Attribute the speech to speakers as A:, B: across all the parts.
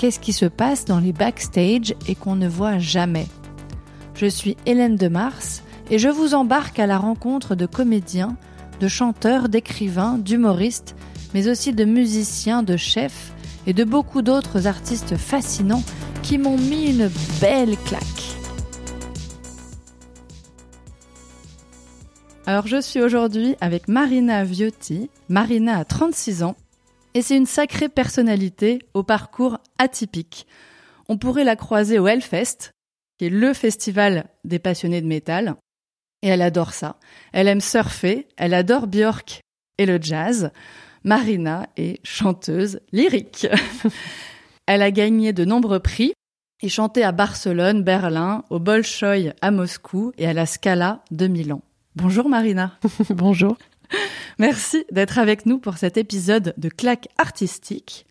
A: Qu'est-ce qui se passe dans les backstage et qu'on ne voit jamais je suis Hélène de Mars et je vous embarque à la rencontre de comédiens, de chanteurs, d'écrivains, d'humoristes, mais aussi de musiciens, de chefs et de beaucoup d'autres artistes fascinants qui m'ont mis une belle claque. Alors je suis aujourd'hui avec Marina Viotti. Marina a 36 ans et c'est une sacrée personnalité au parcours atypique. On pourrait la croiser au Hellfest, qui est le festival des passionnés de métal. Et elle adore ça. Elle aime surfer, elle adore Björk et le jazz. Marina est chanteuse lyrique. elle a gagné de nombreux prix et chanté à Barcelone, Berlin, au Bolshoi à Moscou et à la Scala de Milan. Bonjour Marina.
B: Bonjour.
A: Merci d'être avec nous pour cet épisode de Claque artistique.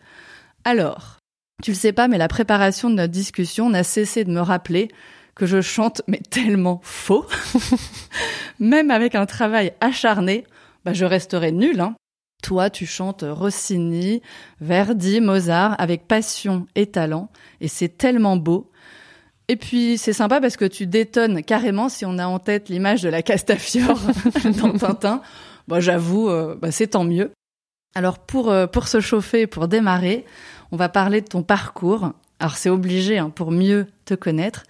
A: Alors, tu le sais pas, mais la préparation de notre discussion n'a cessé de me rappeler que je chante, mais tellement faux. Même avec un travail acharné, bah, je resterai nulle. Hein. Toi, tu chantes Rossini, Verdi, Mozart avec passion et talent, et c'est tellement beau. Et puis c'est sympa parce que tu détonnes carrément si on a en tête l'image de la Castafiore dans Tintin. Bah, j'avoue, euh, bah, c'est tant mieux. Alors pour euh, pour se chauffer, pour démarrer, on va parler de ton parcours. Alors c'est obligé hein, pour mieux te connaître.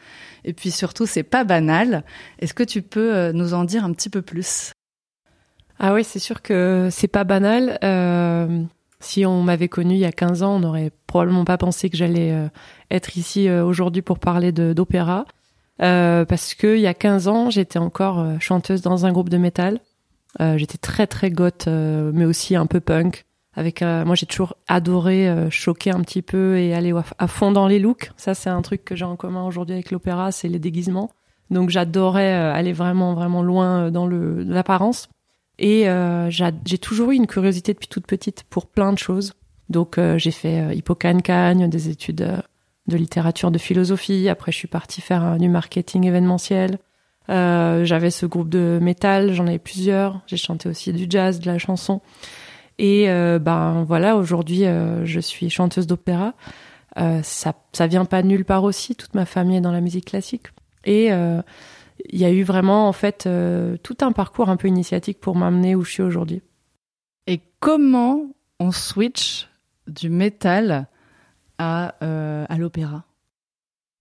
A: Et puis surtout, c'est pas banal. Est-ce que tu peux euh, nous en dire un petit peu plus?
B: Ah oui, c'est sûr que c'est pas banal. Si on m'avait connu il y a 15 ans, on n'aurait probablement pas pensé que j'allais être ici aujourd'hui pour parler d'opéra. parce que il y a 15 ans, j'étais encore chanteuse dans un groupe de métal. J'étais très très goth, mais aussi un peu punk. Avec euh, moi, j'ai toujours adoré euh, choquer un petit peu et aller à fond dans les looks. Ça, c'est un truc que j'ai en commun aujourd'hui avec l'opéra, c'est les déguisements. Donc, j'adorais euh, aller vraiment, vraiment loin dans le l'apparence. Et j'ai toujours eu une curiosité depuis toute petite pour plein de choses. Donc, j'ai fait Hippocagne-Cagne, des études de littérature, de philosophie. Après, je suis partie faire du marketing événementiel. J'avais ce groupe de métal, j'en avais plusieurs. J'ai chanté aussi du jazz, de la chanson. Et euh, ben voilà, aujourd'hui, euh, je suis chanteuse d'opéra. Euh, ça, ça vient pas de nulle part aussi. Toute ma famille est dans la musique classique. Et il y a eu vraiment en fait tout un parcours un peu initiatique pour m'amener où je suis aujourd'hui.
A: Et comment on switch du métal à l'opéra?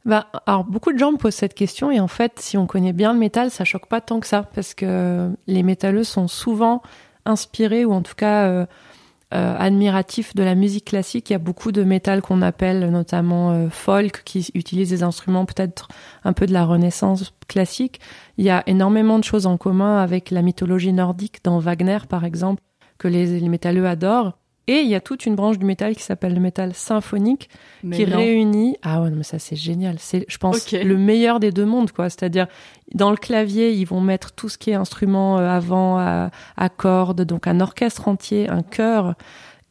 B: Bah, alors beaucoup de gens me posent cette question et en fait, si on connaît bien le métal, ça choque pas tant que ça parce que les métalleux sont souvent inspiré ou en tout cas euh, euh, admiratif de la musique classique. Il y a beaucoup de métal qu'on appelle notamment euh, folk, qui utilise des instruments peut-être un peu de la Renaissance classique. Il y a énormément de choses en commun avec la mythologie nordique dans Wagner, par exemple, que les, les métalleux adorent. Et il y a toute une branche du métal qui s'appelle le métal symphonique, qui réunit. Ah ouais, mais ça c'est génial. C'est, je pense, le meilleur des deux mondes, quoi. C'est-à-dire, dans le clavier, ils vont mettre tout ce qui est instrument euh, avant, à, à cordes, donc un orchestre entier, un chœur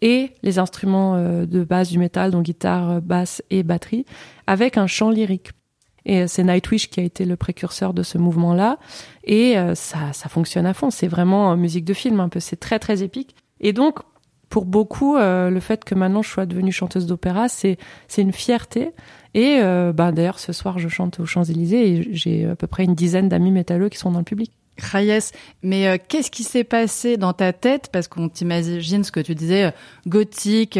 B: et les instruments euh, de base du métal, donc guitare, basse et batterie, avec un chant lyrique. Et euh, c'est Nightwish qui a été le précurseur de ce mouvement-là. Et ça, ça fonctionne à fond. C'est vraiment musique de film un peu. C'est très, très épique. Et donc, pour beaucoup, euh, le fait que maintenant je sois devenue chanteuse d'opéra, c'est c'est une fierté. Et euh, bah, d'ailleurs, ce soir, je chante aux Champs-Élysées et j'ai à peu près une dizaine d'amis métalleux qui sont dans le public.
A: Rayes, mais euh, qu'est-ce qui s'est passé dans ta tête? Parce qu'on t'imagine ce que tu disais, gothique,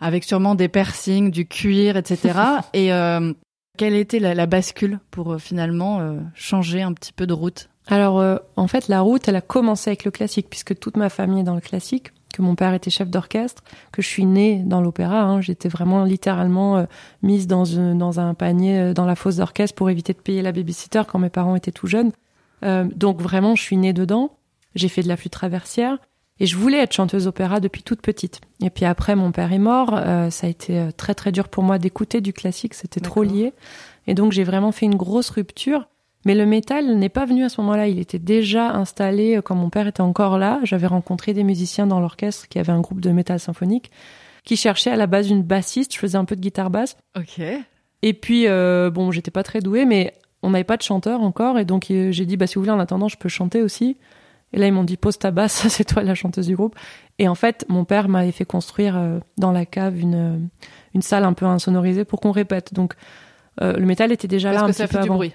A: avec sûrement des piercings, du cuir, etc. et quelle était la, la bascule pour finalement changer un petit peu de route?
B: Alors, en fait, la route, elle a commencé avec le classique, puisque toute ma famille est dans le classique que mon père était chef d'orchestre, que je suis née dans l'opéra. Hein. J'étais vraiment littéralement euh, mise dans, dans un panier euh, dans la fosse d'orchestre pour éviter de payer la babysitter quand mes parents étaient tout jeunes. Euh, donc vraiment, je suis née dedans. J'ai fait de la flûte traversière. Et je voulais être chanteuse opéra depuis toute petite. Et puis après, mon père est mort. Euh, ça a été euh, très très dur pour moi d'écouter du classique. C'était trop lié. Et donc j'ai vraiment fait une grosse rupture. Mais le métal n'est pas venu à ce moment-là. Il était déjà installé euh, quand mon père était encore là. J'avais rencontré des musiciens dans l'orchestre qui avaient un groupe de métal symphonique qui cherchait à la base une bassiste. Je faisais un peu de guitare basse.
A: Ok.
B: Et puis euh, bon, j'étais pas très douée, mais on n'avait pas de chanteur encore, et donc j'ai dit bah si vous voulez en attendant, je peux chanter aussi. Et là, ils m'ont dit pose ta basse, c'est toi la chanteuse du groupe. Et en fait, mon père m'avait fait construire euh, dans la cave une, euh, une salle un peu insonorisée pour qu'on répète. Donc, euh, le métal était déjà
A: Parce
B: là un
A: que
B: petit
A: ça
B: peu
A: fait du
B: avant.
A: bruit.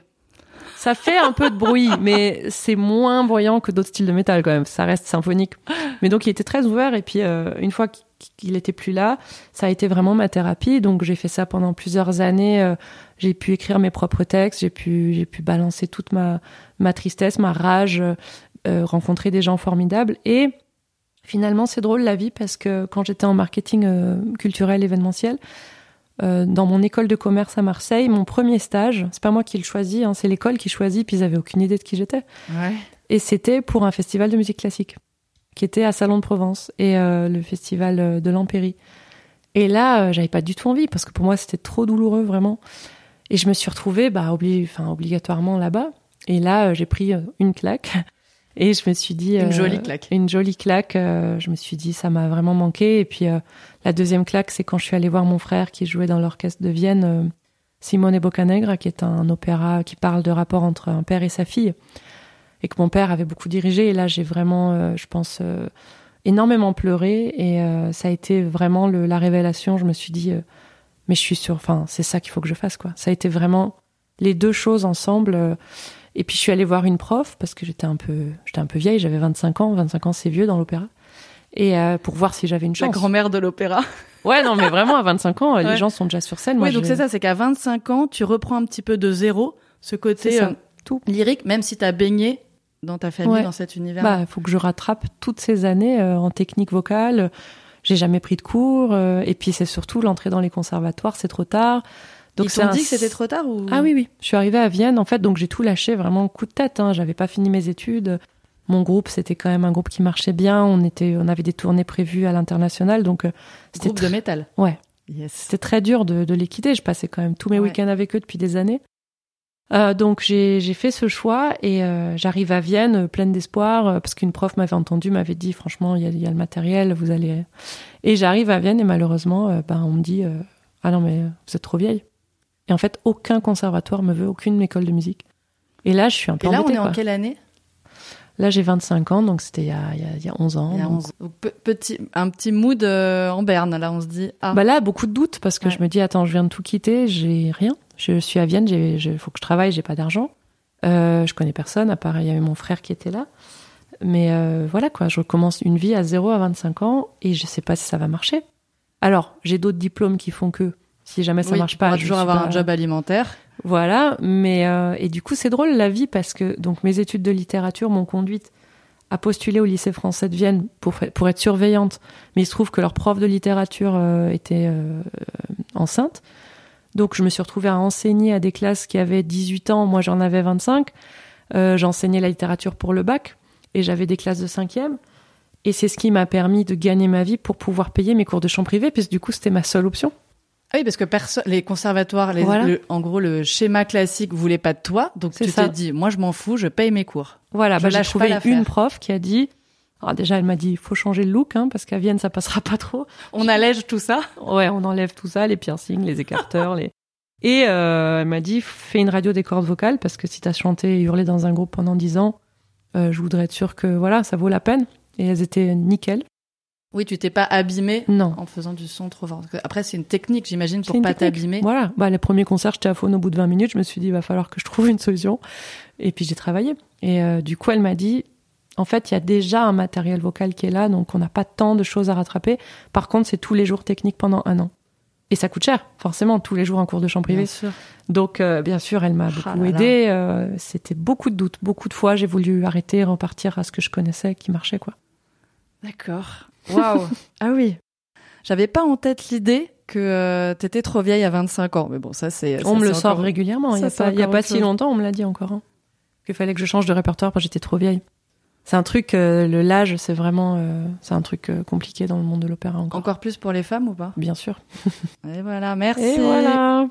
B: Ça fait un peu de bruit, mais c'est moins bruyant que d'autres styles de métal quand même. Ça reste symphonique. Mais donc, il était très ouvert. Et puis, euh, une fois qu'il- était plus là, ça a été vraiment ma thérapie. Donc, j'ai fait ça pendant plusieurs années. Euh, J'ai pu écrire mes propres textes. J'ai pu, j'ai pu balancer toute ma, ma tristesse, ma rage, euh, rencontrer des gens formidables. Et finalement, c'est drôle la vie parce que quand j'étais en marketing culturel événementiel, euh, dans mon école de commerce à Marseille, mon premier stage, c'est pas moi qui le choisis, hein, c'est l'école qui choisit, puis ils avaient aucune idée de qui j'étais.
A: Ouais.
B: Et c'était pour un festival de musique classique, qui était à Salon de Provence, et euh, le festival euh, de l'Empéry. Et là, euh, j'avais pas du tout envie, parce que pour moi, c'était trop douloureux, vraiment. Et je me suis retrouvée bah, obli- obligatoirement là-bas. Et là, j'ai pris une claque. Et je me suis dit...
A: Une
B: euh,
A: jolie claque.
B: Une jolie claque. euh, je me suis dit, ça m'a vraiment manqué. Et puis, euh, la deuxième claque, c'est quand je suis allée voir mon frère qui jouait dans l'orchestre de Vienne, Simone Boccanegra, qui est un opéra qui parle de rapport entre un père et sa fille. Et que mon père avait beaucoup dirigé. Et là, j'ai vraiment, je pense, énormément pleuré. Et ça a été vraiment le- la révélation. Je me suis dit, mais je suis sûre, enfin, c'est ça qu'il faut que je fasse, quoi. Ça a été vraiment les deux choses ensemble. Et puis je suis allée voir une prof parce que j'étais un peu, j'étais un peu vieille, j'avais 25 ans. 25 ans, c'est vieux dans l'opéra. Et euh, pour voir si j'avais une
A: La
B: chance.
A: grand-mère de l'opéra.
B: Ouais, non, mais vraiment à 25 ans,
A: Ouais.
B: les gens sont déjà sur scène. Moi,
A: oui, donc
B: je-
A: c'est ça, c'est qu'à 25 ans, tu reprends un petit peu de zéro ce côté euh,
B: tout.
A: lyrique, même si t'as baigné dans ta famille,
B: Ouais.
A: dans cet univers.
B: Bah, il faut que je rattrape toutes ces années euh, en technique vocale. J'ai jamais pris de cours. euh, et puis c'est surtout l'entrée dans les conservatoires, c'est trop tard. Donc
A: Ils t'ont dit que c'était trop tard ou?
B: Ah oui, oui. Je suis arrivée à Vienne, en fait, donc j'ai tout lâché vraiment coup de tête. Hein. J'avais pas fini mes études. Mon groupe, c'était quand même un groupe qui marchait bien. On était, on avait des tournées prévues à l'international, donc euh, c'était
A: Groupe de métal.
B: Ouais.
A: Yes.
B: c'était très dur de, de les quitter. Je passais quand même tous mes
A: Ouais.
B: week-ends avec eux depuis des années. Euh, donc j'ai j'ai fait ce choix et euh, j'arrive à Vienne euh, pleine d'espoir euh, parce qu'une prof m'avait entendu, m'avait dit franchement il y y a le matériel, vous allez. Et j'arrive à Vienne et malheureusement ben on me dit euh, ah non mais vous êtes trop vieille. Et en fait aucun conservatoire me veut, aucune école de musique. Et là je suis un peu
A: Et là, on
B: embêtée,
A: est en quelle année?
B: Là j'ai 25 ans donc c'était il, y a- il y a- il y a 11 ans.
A: Il y a
B: donc-
A: 11. Donc, petit, un petit mood euh, en berne. Là, on se dit ah.
B: Bah là, beaucoup de doutes parce que
A: Ouais.
B: je me dis attends, je viens de tout quitter, j'ai rien. Je suis à Vienne, il faut que je travaille, j'ai pas d'argent. Euh, je connais personne, à part il y avait mon frère qui était là. Mais euh, voilà quoi, je recommence une vie à 0 à 25 ans et je sais pas si ça va marcher. Alors, j'ai d'autres diplômes qui font que si jamais ça
A: Oui,
B: marche pas,
A: pourras
B: je
A: toujours avoir
B: pas-
A: un job alimentaire.
B: Voilà, mais euh, et du coup c'est drôle la vie parce que donc mes études de littérature m'ont conduite à postuler au lycée français de Vienne pour pour être surveillante, mais il se trouve que leur prof de littérature euh, était euh, enceinte, donc je me suis retrouvée à enseigner à des classes qui avaient 18 ans, moi j'en avais 25, euh, j'enseignais la littérature pour le bac et j'avais des classes de cinquième. Et c'est ce qui m'a permis de gagner ma vie pour pouvoir payer mes cours de chant privé, puisque du coup, c'était ma seule option.
A: Ah oui, parce que les conservatoires, les-
B: Voilà.
A: le- en gros, le schéma classique voulait pas de toi. Donc,
B: C'est
A: tu
B: ça.
A: t'es dit, moi, je m'en fous, je paye mes cours.
B: Voilà,
A: Je
B: bah, j'ai trouvé
A: pas
B: une prof qui a dit. Alors déjà, elle m'a dit, il faut changer le look, hein, parce qu'à Vienne, ça passera pas trop.
A: On allège tout ça.
B: Ouais, on enlève tout ça, les piercings, les écarteurs, les. Et euh, elle m'a dit, fais une radio des cordes vocales, parce que si t'as chanté et hurlé dans un groupe pendant 10 ans, euh, je voudrais être sûre que voilà, ça vaut la peine. Et elles étaient nickel.
A: Oui, tu t'es pas abîmé
B: Non.
A: en faisant du son trop fort. Après, c'est une technique, j'imagine, pour pas t'abîmer.
B: Voilà. Bah, les premiers concerts, j'étais à faune au bout de 20 minutes. Je me suis dit, il va falloir que je trouve une solution. Et puis, j'ai travaillé. Et euh, du coup, elle m'a dit, en fait, il y a déjà un matériel vocal qui est là, donc on n'a pas tant de choses à rattraper. Par contre, c'est tous les jours technique pendant un an. Et ça coûte cher, forcément, tous les jours un cours de chant privé.
A: Bien sûr.
B: Donc, euh, bien sûr, elle m'a
A: Ah
B: beaucoup
A: là.
B: aidée. euh, C'était beaucoup de doutes. Beaucoup de fois, j'ai voulu arrêter, repartir à ce que je connaissais, qui marchait, quoi.
A: D'accord. Waouh. ah oui. J'avais pas en tête l'idée que euh, t'étais trop vieille à 25 ans. Mais bon, ça, c'est. ça,
B: On me le sort
A: encore-
B: régulièrement. Il n'y a pas, y a pas si
A: chose.
B: longtemps, on me l'a dit encore. hein. Qu'il fallait que je change de répertoire parce que j'étais trop vieille. C'est un truc, euh, le l'âge, c'est vraiment, euh, c'est un truc compliqué dans le monde de l'opéra encore.
A: Encore plus pour les femmes ou pas?
B: Bien sûr.
A: Et voilà, merci.
B: Et voilà.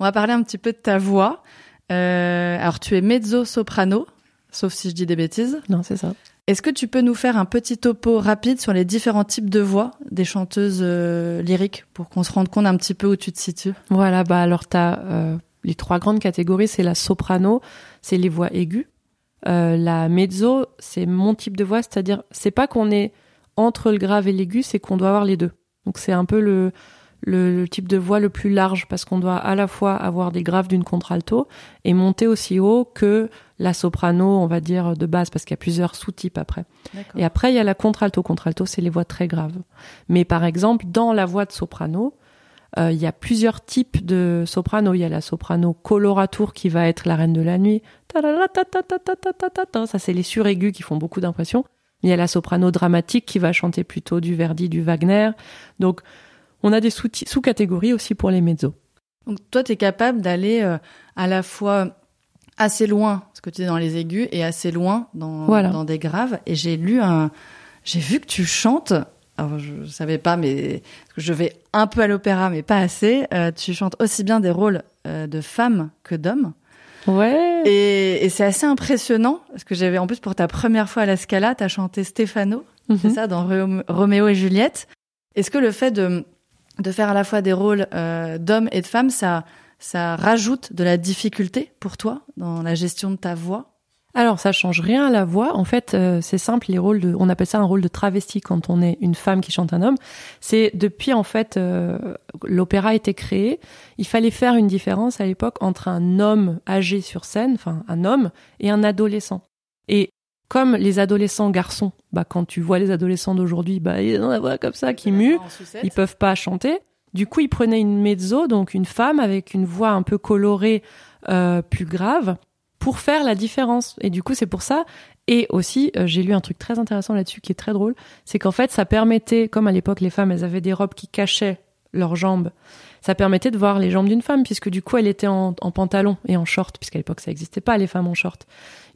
A: On va parler un petit peu de ta voix. Alors, tu es mezzo-soprano, sauf si je dis des bêtises.
B: Non, c'est ça.
A: Est-ce que tu peux nous faire un petit topo rapide sur les différents types de voix des chanteuses euh, lyriques pour qu'on se rende compte un petit peu où tu te situes?
B: Voilà, bah alors t'as euh, les trois grandes catégories, c'est la soprano, c'est les voix aiguës. Euh, la mezzo, c'est mon type de voix, c'est-à-dire c'est pas qu'on est entre le grave et l'aigu, c'est qu'on doit avoir les deux. Donc c'est un peu le, le, le type de voix le plus large parce qu'on doit à la fois avoir des graves d'une contralto et monter aussi haut que la soprano, on va dire de base, parce qu'il y a plusieurs sous-types après. Et après, il y a la contralto. Contralto, c'est les voix très graves. Mais par exemple, dans la voix de soprano, euh, il y a plusieurs types de soprano. Il y a la soprano coloratour qui va être la reine de la nuit. Ça, c'est les suraigus qui font beaucoup d'impression. Il y a la soprano dramatique qui va chanter plutôt du Verdi, du Wagner. Donc, on a des sous- sous-catégories aussi pour les mezzos.
A: Donc toi, tu es capable d'aller euh, à la fois assez loin, ce que tu dis dans les aigus, et assez loin dans,
B: Voilà.
A: dans des graves. Et j'ai lu un... J'ai vu que tu chantes... Alors, je savais pas, mais je vais un peu à l'opéra, mais pas assez. Euh, tu chantes aussi bien des rôles euh, de femmes que d'hommes.
B: Ouais.
A: Et, et c'est assez impressionnant, parce que j'avais, en plus, pour ta première fois à la Scala, t'as chanté Stefano, c'est
B: Mhm.
A: ça, dans Rome- Roméo et Juliette. Est-ce que le fait de, de faire à la fois des rôles euh, d'hommes et de femmes, ça, ça rajoute de la difficulté pour toi dans la gestion de ta voix?
B: Alors, ça change rien à la voix. En fait, euh, c'est simple. Les rôles de, on appelle ça un rôle de travesti quand on est une femme qui chante un homme. C'est depuis en fait euh, l'opéra a été créé. Il fallait faire une différence à l'époque entre un homme âgé sur scène, enfin un homme, et un adolescent. Et comme les adolescents garçons, bah quand tu vois les adolescents d'aujourd'hui, bah ils ont la voix comme ça qui mue. Ils peuvent pas chanter. Du coup, ils prenaient une mezzo, donc une femme avec une voix un peu colorée, euh, plus grave, pour faire la différence. Et du coup, c'est pour ça. Et aussi, euh, j'ai lu un truc très intéressant là-dessus qui est très drôle, c'est qu'en fait, ça permettait, comme à l'époque, les femmes, elles avaient des robes qui cachaient leurs jambes. Ça permettait de voir les jambes d'une femme, puisque du coup, elle était en, en pantalon et en short, puisqu'à l'époque, ça n'existait pas, les femmes en short.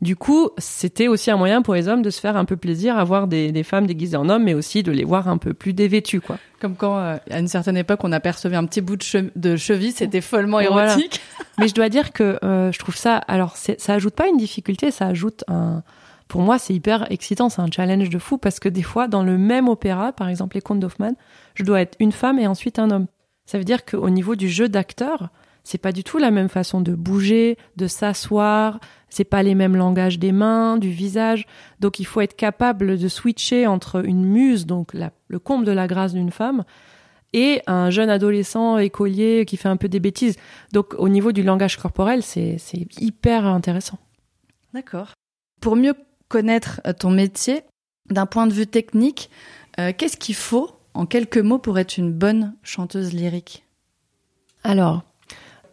B: Du coup, c'était aussi un moyen pour les hommes de se faire un peu plaisir à voir des, des femmes déguisées en hommes, mais aussi de les voir un peu plus dévêtues, quoi.
A: Comme quand, euh, à une certaine époque, on apercevait un petit bout de, che- de cheville, c'était follement
B: Voilà.
A: érotique.
B: Mais je dois dire que euh, je trouve ça. Alors, ça ajoute pas une difficulté, ça ajoute un. Pour moi, c'est hyper excitant, c'est un challenge de fou parce que des fois, dans le même opéra, par exemple les contes d'Hoffmann, je dois être une femme et ensuite un homme. Ça veut dire qu'au niveau du jeu d'acteur, c'est pas du tout la même façon de bouger, de s'asseoir. C'est pas les mêmes langages des mains, du visage. Donc, il faut être capable de switcher entre une muse, donc le comble de la grâce d'une femme, et un jeune adolescent écolier qui fait un peu des bêtises. Donc au niveau du langage corporel, c'est c'est hyper intéressant.
A: D'accord. Pour mieux connaître euh, ton métier, d'un point de vue technique, euh, qu'est-ce qu'il faut, en quelques mots, pour être une bonne chanteuse lyrique
B: Alors,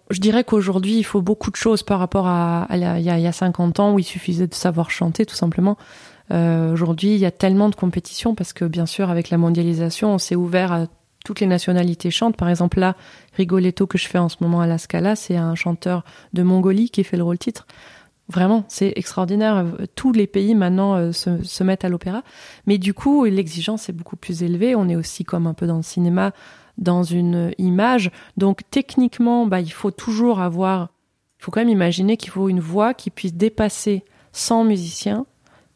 B: je dirais qu'aujourd'hui, il faut beaucoup de choses par rapport à, il, y a, il y a 50 ans où il suffisait de savoir chanter tout simplement. Euh, aujourd'hui, il y a tellement de compétitions parce que bien sûr, avec la mondialisation, on s'est ouvert à toutes les nationalités chantent. Par exemple, là, Rigoletto que je fais en ce moment à la Scala, c'est un chanteur de Mongolie qui fait le rôle titre. Vraiment, c'est extraordinaire. Tous les pays maintenant euh, se, se mettent à l'opéra. Mais du coup, l'exigence est beaucoup plus élevée. On est aussi comme un peu dans le cinéma, dans une image. Donc techniquement, bah, il faut toujours avoir... Il faut quand même imaginer qu'il faut une voix qui puisse dépasser 100 musiciens,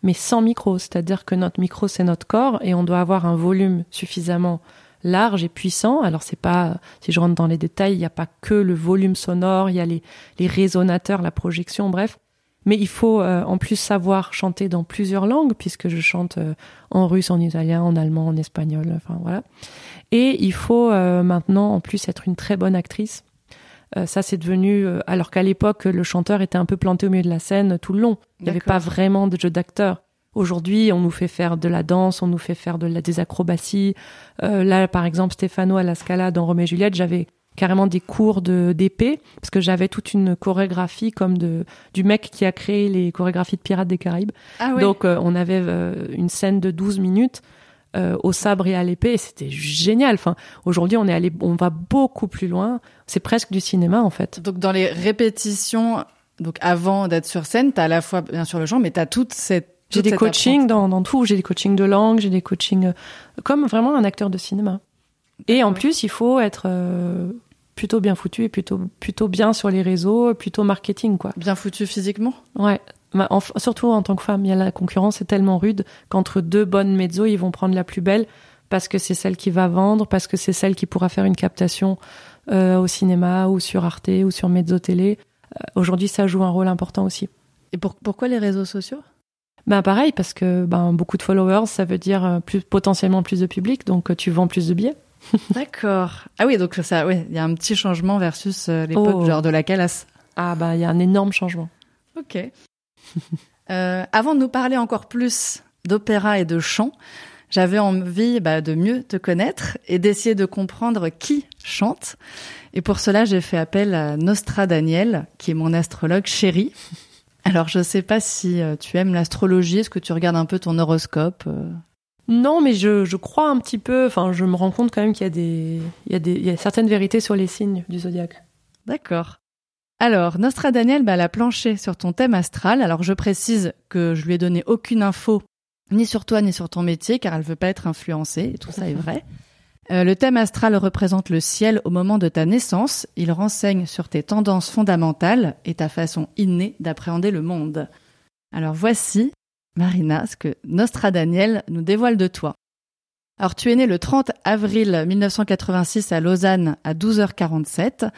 B: mais sans micro. C'est-à-dire que notre micro, c'est notre corps et on doit avoir un volume suffisamment large et puissant. Alors c'est pas, si je rentre dans les détails, il n'y a pas que le volume sonore, il y a les, les résonateurs, la projection, bref. Mais il faut euh, en plus savoir chanter dans plusieurs langues, puisque je chante euh, en russe, en italien, en allemand, en espagnol, enfin voilà. Et il faut euh, maintenant en plus être une très bonne actrice. Euh, ça, c'est devenu, euh, alors qu'à l'époque, le chanteur était un peu planté au milieu de la scène tout le long. Il n'y avait pas vraiment de jeu d'acteur. Aujourd'hui, on nous fait faire de la danse, on nous fait faire de la, des acrobaties. Euh, là, par exemple, Stefano à la Scala dans Roméo et Juliette, j'avais carrément des cours de d'épée parce que j'avais toute une chorégraphie comme de du mec qui a créé les chorégraphies de Pirates des Caraïbes.
A: Ah
B: Donc euh, on avait euh, une scène de 12 minutes euh, au sabre et à l'épée et c'était génial. Enfin, aujourd'hui on est allé on va beaucoup plus loin, c'est presque du cinéma en fait.
A: Donc dans les répétitions, donc avant d'être sur scène, t'as à la fois bien sûr le chant, mais t'as toute cette
B: J'ai des coachings dans, dans, tout. J'ai des coachings de langue, j'ai des coachings comme vraiment un acteur de cinéma. Et en plus, il faut être euh, plutôt bien foutu et plutôt plutôt bien sur les réseaux, plutôt marketing quoi.
A: Bien foutu physiquement?
B: Ouais. surtout en tant que femme, y a la concurrence est tellement rude qu'entre deux bonnes mezzo, ils vont prendre la plus belle parce que c'est celle qui va vendre, parce que c'est celle qui pourra faire une captation euh, au cinéma ou sur Arte ou sur mezzo télé. Aujourd'hui, ça joue un rôle important aussi.
A: Et pourquoi les réseaux sociaux?
B: Bah pareil parce que ben beaucoup de followers ça veut dire euh, plus potentiellement plus de public donc euh, tu vends plus de billets.
A: D'accord. Ah oui donc ça oui il y a un petit changement versus euh, l'époque oh. genre de la calasse.
B: Ah bah il y a un énorme changement.
A: Ok. euh, avant de nous parler encore plus d'opéra et de chant, j'avais envie bah, de mieux te connaître et d'essayer de comprendre qui chante. Et pour cela, j'ai fait appel à Nostra Daniel, qui est mon astrologue chéri. Alors, je sais pas si euh, tu aimes l'astrologie. Est-ce que tu regardes un peu ton horoscope
B: Non, mais je, je, crois un petit peu. Enfin, je me rends compte quand même qu'il y a des, il y a des, il y a certaines vérités sur les signes du zodiaque.
A: D'accord. Alors, Nostra Daniel, bah, elle a planché sur ton thème astral. Alors, je précise que je lui ai donné aucune info, ni sur toi, ni sur ton métier, car elle veut pas être influencée. Et tout ça est vrai. Euh, le thème astral représente le ciel au moment de ta naissance. Il renseigne sur tes tendances fondamentales et ta façon innée d'appréhender le monde. Alors voici, Marina, ce que Nostra Daniel nous dévoile de toi. Alors tu es né le 30 avril 1986 à Lausanne à 12h47.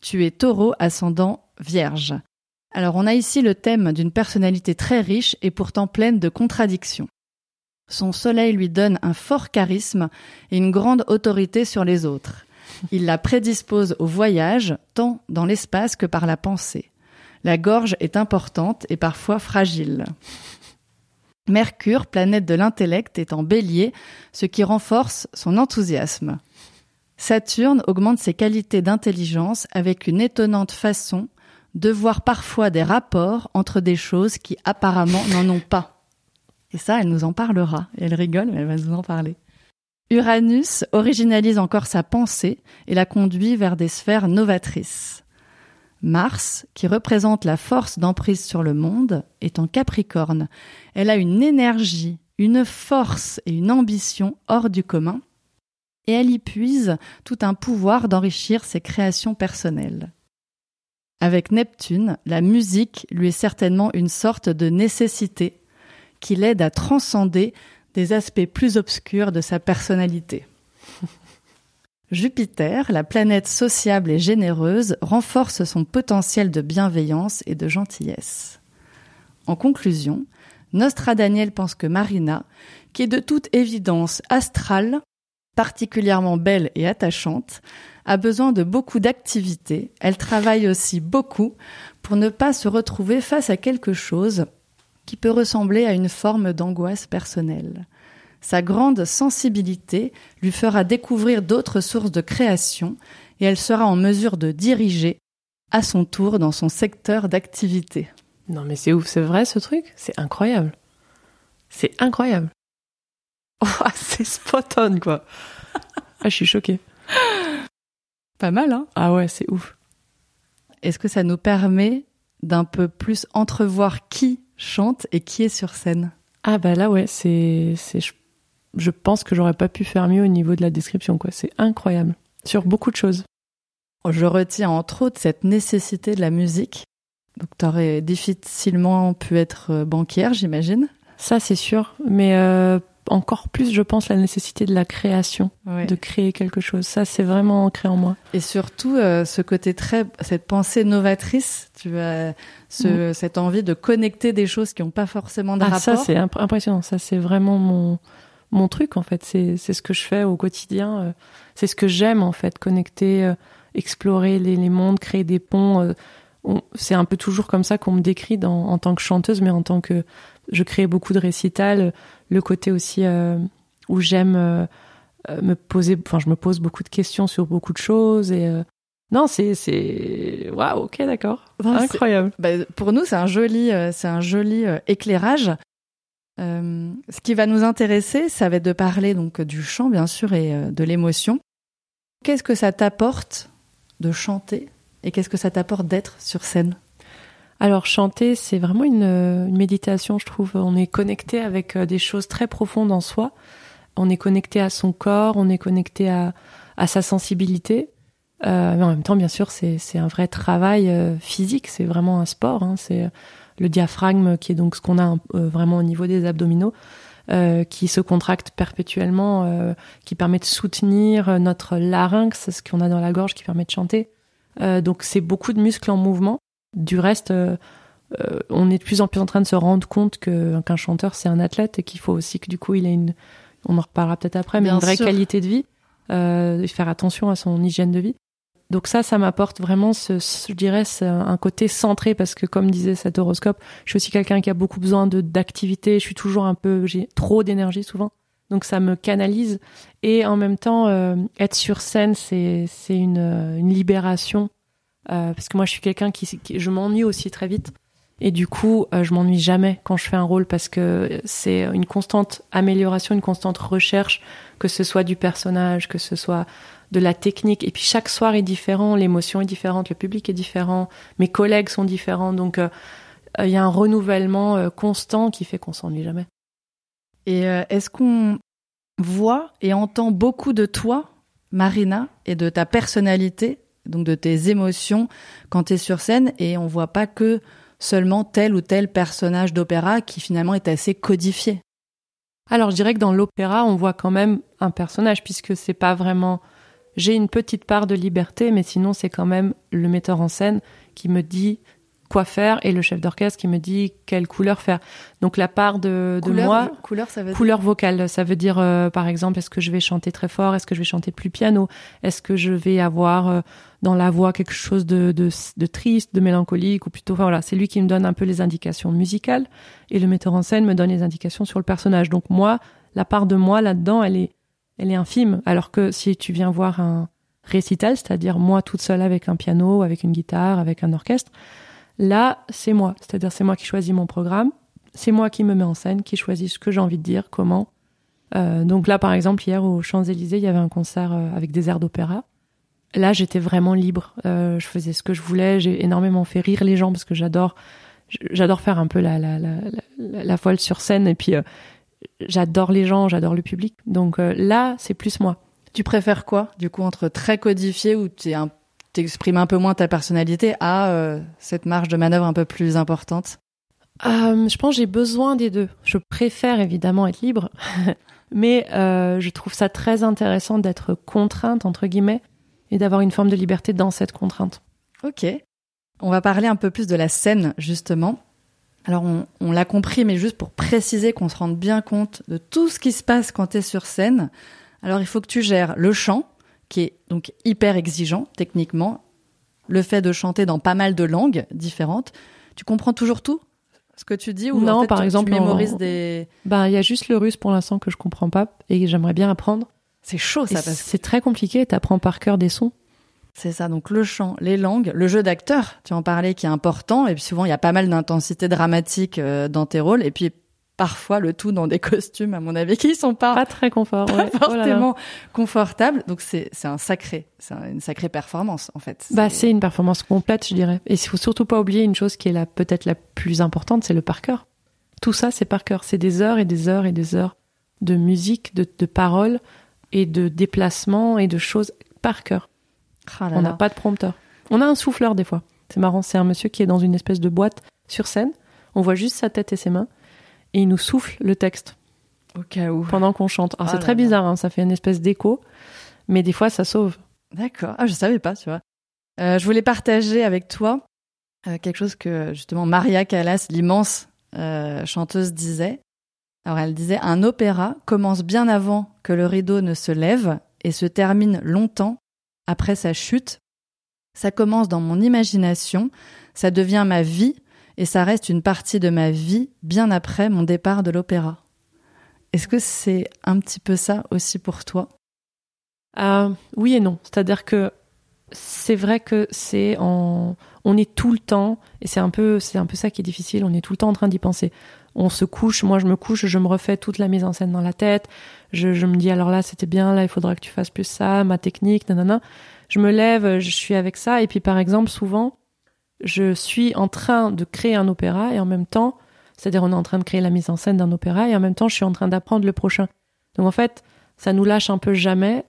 A: Tu es taureau ascendant vierge. Alors on a ici le thème d'une personnalité très riche et pourtant pleine de contradictions. Son soleil lui donne un fort charisme et une grande autorité sur les autres. Il la prédispose au voyage, tant dans l'espace que par la pensée. La gorge est importante et parfois fragile. Mercure, planète de l'intellect, est en bélier, ce qui renforce son enthousiasme. Saturne augmente ses qualités d'intelligence avec une étonnante façon de voir parfois des rapports entre des choses qui apparemment n'en ont pas. Et ça, elle nous en parlera. elle rigole, mais elle va nous en parler. Uranus originalise encore sa pensée et la conduit vers des sphères novatrices. Mars, qui représente la force d'emprise sur le monde, est en Capricorne. Elle a une énergie, une force et une ambition hors du commun, et elle y puise tout un pouvoir d'enrichir ses créations personnelles. Avec Neptune, la musique lui est certainement une sorte de nécessité qui l'aide à transcender des aspects plus obscurs de sa personnalité. Jupiter, la planète sociable et généreuse, renforce son potentiel de bienveillance et de gentillesse. En conclusion, Nostra Daniel pense que Marina, qui est de toute évidence astrale, particulièrement belle et attachante, a besoin de beaucoup d'activité. Elle travaille aussi beaucoup pour ne pas se retrouver face à quelque chose qui peut ressembler à une forme d'angoisse personnelle. Sa grande sensibilité lui fera découvrir d'autres sources de création et elle sera en mesure de diriger à son tour dans son secteur d'activité.
B: Non mais c'est ouf, c'est vrai ce truc C'est incroyable. C'est incroyable. Oh, c'est spot on quoi. ah, je suis choquée.
A: Pas mal hein?
B: Ah ouais, c'est ouf.
A: Est-ce que ça nous permet d'un peu plus entrevoir qui chante et qui est sur scène?
B: Ah bah là ouais, c'est c'est je, pense que j'aurais pas pu faire mieux au niveau de la description quoi, c'est incroyable sur beaucoup de choses.
A: Je retiens entre autres cette nécessité de la musique. Donc tu aurais difficilement pu être euh, banquière, j'imagine.
B: Ça c'est sûr, mais euh, encore plus, je pense, la nécessité de la création, de créer quelque chose. Ça, c'est vraiment ancré en moi.
A: Et surtout, euh, ce côté très, cette pensée novatrice, tu as ce, mm. cette envie de connecter des choses qui n'ont pas forcément de
B: ah,
A: rapport.
B: Ça, c'est impressionnant. Ça, c'est vraiment mon, mon truc, en fait. C'est ce que je fais au quotidien. Euh, c'est ce que j'aime, en fait. Connecter, euh, explorer les, les, mondes, créer des ponts. c'est un peu toujours comme ça qu'on me décrit dans, en tant que chanteuse, mais en tant que je crée beaucoup de récitals le côté aussi euh, où j'aime euh, euh, me poser, enfin je me pose beaucoup de questions sur beaucoup de choses et non c'est c'est waouh ok d'accord incroyable.
A: Bah, pour nous c'est un joli c'est un joli éclairage. Ce qui va nous intéresser, ça va être de parler donc du chant bien sûr et de l'émotion. Qu'est-ce que ça t'apporte de chanter et qu'est-ce que ça t'apporte d'être sur scène?
B: Alors chanter, c'est vraiment une, une, méditation, je trouve. On est connecté avec des choses très profondes en soi. On est connecté à son corps, on est connecté à, à sa sensibilité. Euh, mais en même temps, bien sûr, c'est un vrai travail euh, physique. C'est vraiment un sport. Hein. Le diaphragme qui est donc ce qu'on a euh, vraiment au niveau des abdominaux, euh, qui se contracte perpétuellement, euh, qui permet de soutenir notre larynx, ce qu'on a dans la gorge, qui permet de chanter. donc c'est beaucoup de muscles en mouvement. Du reste, on est de plus en plus en train de se rendre compte qu'un chanteur c'est un athlète et qu'il faut aussi que du coup il ait une, on en reparlera peut-être après, mais une vraie qualité de vie, faire attention à son hygiène de vie. Donc ça, ça m'apporte vraiment, ce, je dirais, un côté centré parce que comme disait cet horoscope, je suis aussi quelqu'un qui a beaucoup besoin de d'activité. Je suis toujours un peu, j'ai trop d'énergie souvent, donc ça me canalise. Et en même temps, euh, être sur scène, c'est c'est une, une libération euh, parce que moi, je suis quelqu'un qui, je m'ennuie aussi très vite. Et du coup, euh, je m'ennuie jamais quand je fais un rôle parce que c'est une constante amélioration, une constante recherche, que ce soit du personnage, que ce soit de la technique. Et puis chaque soir est différent, l'émotion est différente, le public est différent, mes collègues sont différents. Donc euh, il y a un renouvellement euh, constant qui fait qu'on s'ennuie jamais.
A: Et euh, est-ce qu'on voit et entend beaucoup de toi, Marina, et de ta personnalité, donc de tes émotions quand tu es sur scène? Et on voit pas que seulement tel ou tel personnage d'opéra qui finalement est assez codifié.
B: Alors je dirais que dans l'opéra, on voit quand même un personnage puisque c'est pas vraiment j'ai une petite part de liberté, mais sinon c'est quand même le metteur en scène qui me dit quoi faire et le chef d'orchestre qui me dit quelle couleur faire. Donc la part de, de moi,
A: couleur, ça veut
B: couleur vocale, ça veut dire euh, par exemple est-ce que je vais chanter très fort, est-ce que je vais chanter plus piano, est-ce que je vais avoir euh, dans la voix quelque chose de, de, de, triste, de mélancolique ou plutôt enfin, voilà, c'est lui qui me donne un peu les indications musicales et le metteur en scène me donne les indications sur le personnage. Donc moi, la part de moi là-dedans, elle est elle est infime. Alors que si tu viens voir un récital, c'est-à-dire moi toute seule avec un piano, avec une guitare, avec un orchestre, là, c'est moi. C'est-à-dire c'est moi qui choisis mon programme, c'est moi qui me mets en scène, qui choisis ce que j'ai envie de dire, comment. Euh, donc là, par exemple, hier aux Champs-Élysées, il y avait un concert euh, avec des airs d'opéra. Là, j'étais vraiment libre. Euh, je faisais ce que je voulais. J'ai énormément fait rire les gens parce que j'adore, j'adore faire un peu la, la, la, la, la folle sur scène. Et puis, j'adore les gens, j'adore le public. Donc euh, là, c'est plus moi.
A: Tu préfères quoi, du coup, entre très codifié où tu exprimes un peu moins ta personnalité à euh, cette marge de manœuvre un peu plus importante?
B: Euh, Je pense que j'ai besoin des deux. Je préfère évidemment être libre, mais je trouve ça très intéressant d'être contrainte, entre guillemets, et d'avoir une forme de liberté dans cette contrainte.
A: Ok. On va parler un peu plus de la scène, justement. Alors on, l'a compris, mais juste pour préciser qu'on se rende bien compte de tout ce qui se passe quand tu es sur scène. Alors il faut que tu gères le chant, qui est donc hyper exigeant techniquement, le fait de chanter dans pas mal de langues différentes. Tu comprends toujours tout ce que tu dis ou
B: non
A: en fait,
B: par exemple
A: tu mémorises des
B: ben il y a juste le russe pour l'instant que je comprends pas et j'aimerais bien apprendre
A: c'est chaud ça parce...
B: c'est très compliqué t'apprends par cœur des sons
A: c'est ça, donc le chant, les langues, le jeu d'acteur, tu en parlais, qui est important, et puis souvent il y a pas mal d'intensité dramatique euh, dans tes rôles, et puis parfois le tout dans des costumes, à mon avis, qui sont pas,
B: pas très confort,
A: pas oh forcément confortables. Donc c'est c'est un sacré, c'est une sacrée performance en fait.
B: Bah c'est une performance complète, je dirais. Et il faut surtout pas oublier une chose qui est la peut-être la plus importante, c'est le par cœur. Tout ça, c'est par cœur. C'est des heures et des heures et des heures de musique, de, de paroles et de déplacements et de choses par cœur. Ah on n'a pas de prompteur. On a un souffleur des fois. C'est marrant, c'est un monsieur qui est dans une espèce de boîte sur scène. On voit juste sa tête et ses mains et il nous souffle le texte.
A: Au cas où.
B: Pendant qu'on chante. Alors ah c'est très bizarre, hein, ça fait une espèce d'écho, mais des fois ça sauve.
A: D'accord. Ah, je savais pas, tu vois. Euh, je voulais partager avec toi euh, quelque chose que justement Maria Callas, l'immense euh, chanteuse, disait. Alors elle disait un opéra commence bien avant que le rideau ne se lève et se termine longtemps après sa chute. Ça commence dans mon imagination, ça devient ma vie, et ça reste une partie de ma vie bien après mon départ de l'opéra. Est-ce que c'est un petit peu ça aussi pour toi?
B: Euh, Oui et non. C'est-à-dire que c'est vrai que c'est en on est tout le temps et c'est un peu c'est un peu ça qui est difficile on est tout le temps en train d'y penser on se couche moi je me couche je me refais toute la mise en scène dans la tête je, je me dis alors là c'était bien là il faudra que tu fasses plus ça ma technique nanana je me lève je suis avec ça et puis par exemple souvent je suis en train de créer un opéra et en même temps, c'est-à-dire on est en train de créer la mise en scène d'un opéra et en même temps je suis en train d'apprendre le prochain. Donc en fait, ça nous lâche un peu jamais.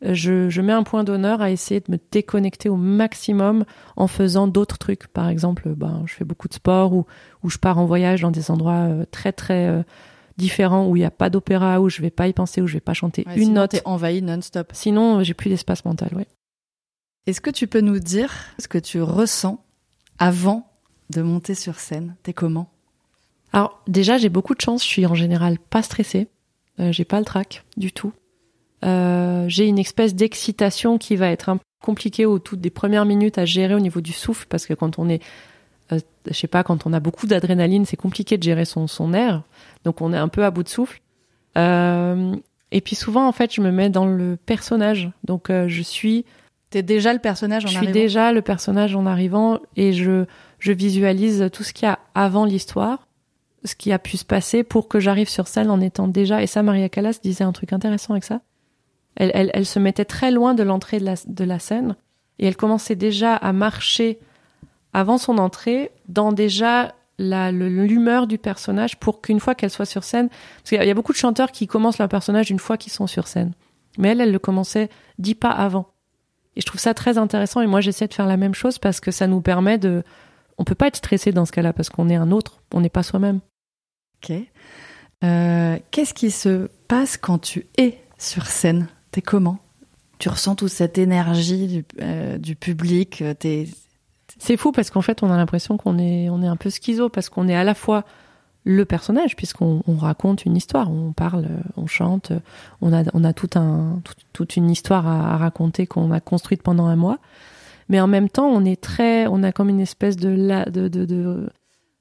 B: Je, je mets un point d'honneur à essayer de me déconnecter au maximum en faisant d'autres trucs. Par exemple, ben, je fais beaucoup de sport ou, ou je pars en voyage dans des endroits euh, très très différents où il n'y a pas d'opéra, où je vais pas y penser, où je vais pas chanter
A: Ouais,
B: une
A: sinon,
B: note.
A: t'es envahi non-stop.
B: Sinon, j'ai plus d'espace mental. Ouais.
A: Est-ce que tu peux nous dire ce que tu ressens avant de monter sur scène? T'es comment?
B: Alors déjà, j'ai beaucoup de chance. Je suis en général pas stressée. Euh, j'ai pas le trac du tout. Euh, j'ai une espèce d'excitation qui va être un peu compliquée au tout des premières minutes à gérer au niveau du souffle parce que quand on est, je sais pas, quand on a beaucoup d'adrénaline, c'est compliqué de gérer son son air. Donc on est un peu à bout de souffle. Euh, et puis souvent, en fait, je me mets dans le personnage. Donc euh, je suis
A: T'es déjà le personnage en
B: je suis
A: arrivant
B: déjà le personnage en arrivant et je, je visualise tout ce qu'il y a avant l'histoire, ce qui a pu se passer pour que j'arrive sur scène en étant déjà. Et ça, Maria Callas disait un truc intéressant avec ça. Elle, elle, elle se mettait très loin de l'entrée de la, de la scène et elle commençait déjà à marcher avant son entrée dans déjà l'humeur du personnage pour qu'une fois qu'elle soit sur scène, parce qu'il y a- beaucoup de chanteurs qui commencent leur personnage une fois qu'ils sont sur scène. Mais elle, elle le commençait dix pas avant. Et je trouve ça très intéressant et moi j'essaie de faire la même chose parce que ça nous permet de... On peut pas être stressé dans ce cas-là parce qu'on est un autre, on n'est pas soi-même.
A: Ok. Euh, Qu'est-ce qui se passe quand tu es sur scène? T'es comment? Tu ressens toute cette énergie du, euh, du public? T'es
B: C'est fou parce qu'en fait on a l'impression qu'on est, on est un peu schizo parce qu'on est à la fois le personnage puisqu'on on raconte une histoire, on parle, on chante, on a, on a tout un, tout- toute une histoire à, à raconter qu'on a construite pendant un mois. Mais en même temps, on est très, on a comme une espèce de, la, de, de, de,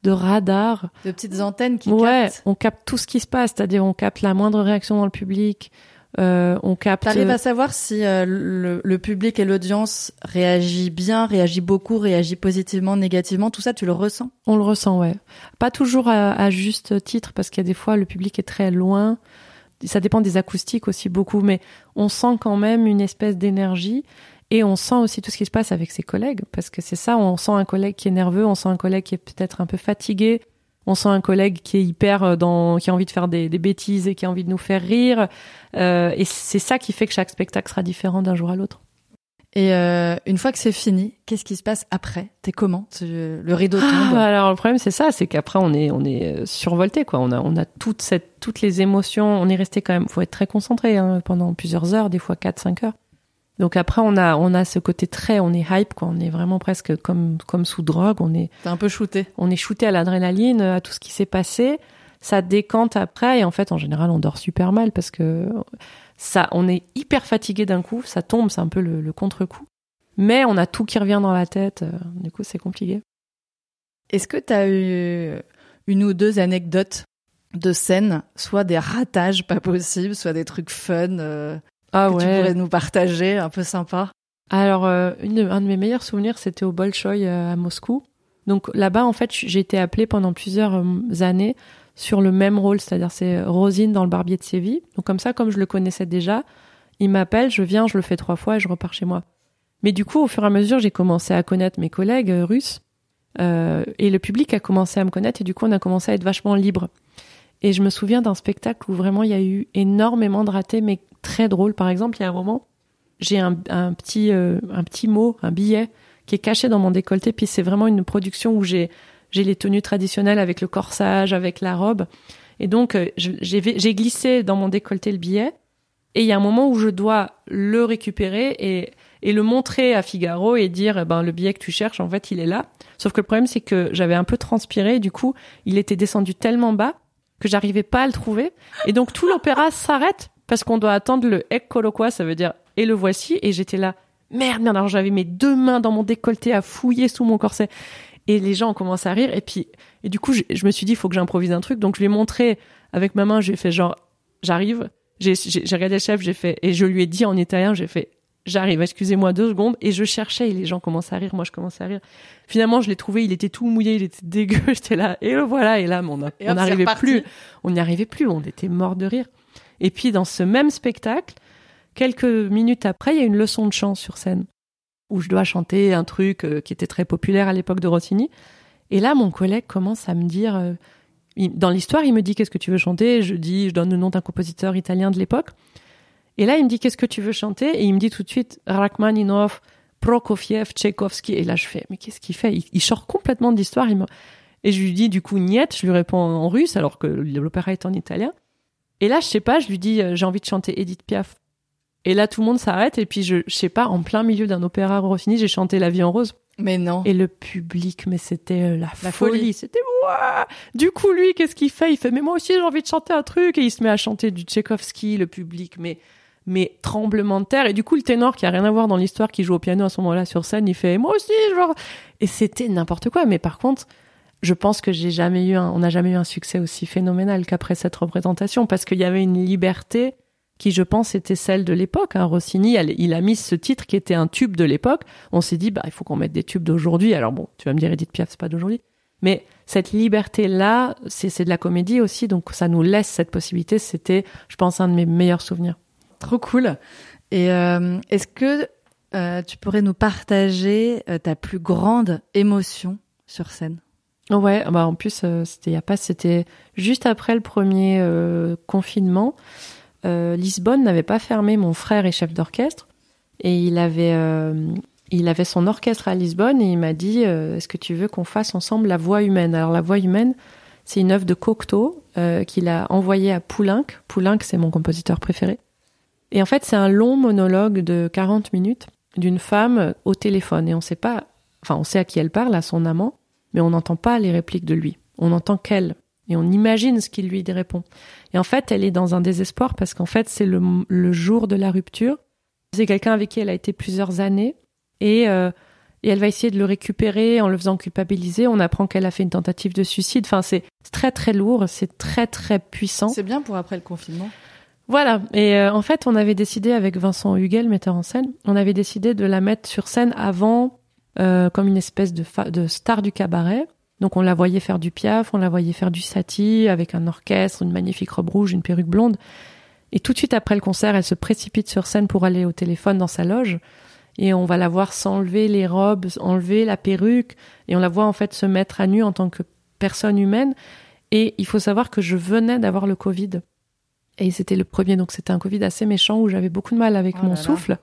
B: de radar
A: de petites antennes qui
B: ouais,
A: captent.
B: on capte tout ce qui se passe, c'est-à-dire on capte la moindre réaction dans le public, euh, on capte.
A: T'arrives à savoir si euh, le, le public et l'audience réagit bien, réagit beaucoup, réagit positivement, négativement. Tout ça, tu le ressens?
B: On le ressent, ouais. Pas toujours à, à juste titre, parce qu'il y a des fois le public est très loin. Ça dépend des acoustiques aussi beaucoup, mais on sent quand même une espèce d'énergie. Et on sent aussi tout ce qui se passe avec ses collègues, parce que c'est ça, on sent un collègue qui est nerveux, on sent un collègue qui est peut-être un peu fatigué, on sent un collègue qui est hyper euh, dans, qui a envie de faire des, des bêtises et qui a envie de nous faire rire. Euh, et c'est ça qui fait que chaque spectacle sera différent d'un jour à l'autre.
A: Et euh, une fois que c'est fini, qu'est-ce qui se passe après? T'es comment? Le rideau tombe?
B: Ah, alors le problème c'est ça, c'est qu'après on est on est euh, survolté quoi. On a on a toute cette toutes les émotions. On est resté quand même. Faut être très concentré hein, pendant plusieurs heures, des fois 4-5 heures. Donc après on a on a ce côté très on est hype quoi. On est vraiment presque comme comme sous drogue. On est
A: T'es un peu shooté.
B: on est shooté à l'adrénaline, à tout ce qui s'est passé. Ça décante après et en fait en général on dort super mal parce que ça on est hyper fatigué d'un coup. Ça tombe, c'est un peu le, le contre-coup. Mais on a tout qui revient dans la tête. euh, Du coup c'est compliqué.
A: Est-ce que t'as eu une ou deux anecdotes de scène, soit des ratages pas possibles, soit des trucs fun euh,
B: Ah
A: que tu pourrais nous partager, un peu sympa
B: Alors, euh, une, un de mes meilleurs souvenirs, c'était au Bolchoï euh, à Moscou. Donc là-bas, en fait, j'ai été appelée pendant plusieurs euh, années sur le même rôle, c'est-à-dire c'est Rosine dans le Barbier de Séville. Donc comme ça, comme je le connaissais déjà, il m'appelle, je viens, je le fais trois fois et je repars chez moi. Mais du coup, au fur et à mesure, j'ai commencé à connaître mes collègues russes euh, et le public a commencé à me connaître et du coup, on a commencé à être vachement libre. Et je me souviens d'un spectacle où vraiment il y a eu énormément de ratés, mais très drôle. Par exemple, il y a un moment, j'ai un, petit euh, un petit mot, un billet qui est caché dans mon décolleté. Puis c'est vraiment une production où j'ai j'ai les tenues traditionnelles avec le corsage, avec la robe. Et donc euh, j'ai glissé dans mon décolleté le billet. Et il y a un moment où je dois le récupérer et et le montrer à Figaro et dire eh ben le billet que tu cherches en fait il est là. Sauf que le problème c'est que j'avais un peu transpiré du coup il était descendu tellement bas que j'arrivais pas à le trouver. Et donc tout l'opéra s'arrête parce qu'on doit attendre le eccolo quoi, ça veut dire et le voici. Et j'étais là, merde, merde. Alors j'avais mes deux mains dans mon décolleté à fouiller sous mon corset. Et les gens ont commencé à rire. Et puis, et du coup, je, je me suis dit, il faut que j'improvise un truc. Donc je lui ai montré avec ma main, j'ai fait genre, j'arrive. J'ai regardé le chef, j'ai fait, et je lui ai dit en italien, j'ai fait, j'arrive, excusez-moi deux secondes. Et je cherchais et les gens commençaient à rire, moi je commençais à rire. Finalement, je l'ai trouvé, il était tout mouillé, il était dégueu. J'étais là, et le voilà. Et là, on n'arrivait plus on n'y arrivait plus, on était mort de rire. Et puis dans ce même spectacle, quelques minutes après, il y a une leçon de chant sur scène. où je dois chanter un truc euh, qui était très populaire à l'époque de Rossini. Et là, mon collègue commence à me dire, euh, dans l'histoire, il me dit qu'est-ce que tu veux chanter? Je dis, je donne le nom d'un compositeur italien de l'époque. Et là, il me dit qu'est-ce que tu veux chanter? Et il me dit tout de suite Rachmaninov, Prokofiev, Tchaïkovski. Et là, je fais, mais qu'est-ce qu'il fait? Il, sort complètement de l'histoire. Me... Et je lui dis du coup niet, je lui réponds en russe alors que l'opéra est en italien. Et là, je sais pas, je lui dis, euh, j'ai envie de chanter Edith Piaf. Et là, tout le monde s'arrête. Et puis, je, je sais pas, en plein milieu d'un opéra Rossini, j'ai chanté La vie en rose.
A: Mais non.
B: Et le public, mais c'était euh, la, folie. C'était moi. Du coup, lui, qu'est-ce qu'il fait? Il fait, mais moi aussi, j'ai envie de chanter un truc. Et il se met à chanter du Tchaïkovski, le public, mais mais tremblement de terre. Et du coup, le ténor, qui a rien à voir dans l'histoire, qui joue au piano à ce moment-là sur scène, il fait, moi aussi, genre. Et c'était n'importe quoi. Mais par contre, je pense que j'ai jamais eu un, on n'a jamais eu un succès aussi phénoménal qu'après cette représentation, parce qu'il y avait une liberté qui, je pense, était celle de l'époque. Hein. Rossini, il a mis ce titre qui était un tube de l'époque. On s'est dit, bah, il faut qu'on mette des tubes d'aujourd'hui. Alors bon, tu vas me dire, Edith Piaf, c'est pas d'aujourd'hui. Mais cette liberté-là, c'est de la comédie aussi, donc ça nous laisse cette possibilité. C'était, je pense, un de mes meilleurs souvenirs.
A: Trop cool. Et euh, est-ce que euh, tu pourrais nous partager euh, ta plus grande émotion sur scène?
B: Ouais, bah en plus c'était y a pas, c'était juste après le premier confinement. Lisbonne n'avait pas fermé. Mon frère est chef d'orchestre et il avait il avait son orchestre à Lisbonne et il m'a dit est-ce que tu veux qu'on fasse ensemble la voix humaine? Alors la voix humaine, c'est une œuvre de Cocteau qu'il a envoyée à Poulenc. Poulenc, c'est mon compositeur préféré. Et en fait, c'est un long monologue de 40 minutes d'une femme au téléphone. Et on sait pas, enfin, on sait à qui elle parle, à son amant, mais on n'entend pas les répliques de lui. On n'entend qu'elle. Et on imagine ce qu'il lui répond. Et en fait, elle est dans un désespoir parce qu'en fait, c'est le, jour de la rupture. C'est quelqu'un avec qui elle a été plusieurs années. Et, euh, et elle va essayer de le récupérer en le faisant culpabiliser. On apprend qu'elle a fait une tentative de suicide. Enfin, c'est très très lourd, c'est très très puissant.
A: C'est bien pour après le confinement.
B: Voilà. Et euh, en fait, on avait décidé avec Vincent Huguel, metteur en scène, on avait décidé de la mettre sur scène avant, euh, comme une espèce de, star du cabaret. Donc on la voyait faire du piaf, on la voyait faire du satie avec un orchestre, une magnifique robe rouge, une perruque blonde. Et tout de suite après le concert, elle se précipite sur scène pour aller au téléphone dans sa loge. Et on va la voir s'enlever les robes, enlever la perruque. Et on la voit en fait se mettre à nu en tant que personne humaine. Et il faut savoir que je venais d'avoir le Covid. Et c'était le premier, donc c'était un Covid assez méchant où j'avais beaucoup de mal avec oh mon souffle.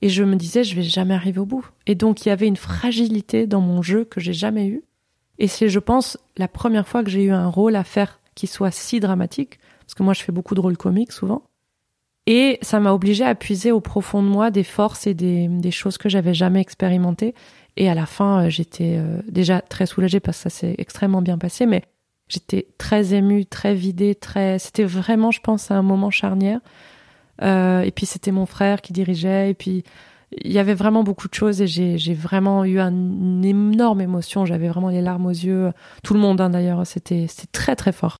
B: Et je me disais, je vais jamais arriver au bout. Et donc, il y avait une fragilité dans mon jeu que j'ai jamais eue. Et c'est, je pense, la première fois que j'ai eu un rôle à faire qui soit si dramatique. Parce que moi, je fais beaucoup de rôles comiques souvent. Et ça m'a obligé à puiser au profond de moi des forces et des, des choses que j'avais jamais expérimentées. Et à la fin, euh, j'étais euh, déjà très soulagée parce que ça s'est extrêmement bien passé. Mais J'étais très émue, très vidée, très. C'était vraiment, je pense, un moment charnière. Euh, et puis c'était mon frère qui dirigeait. Et puis il y avait vraiment beaucoup de choses et j'ai vraiment eu une énorme émotion. J'avais vraiment les larmes aux yeux. Tout le monde, hein, d'ailleurs. C'était très très fort.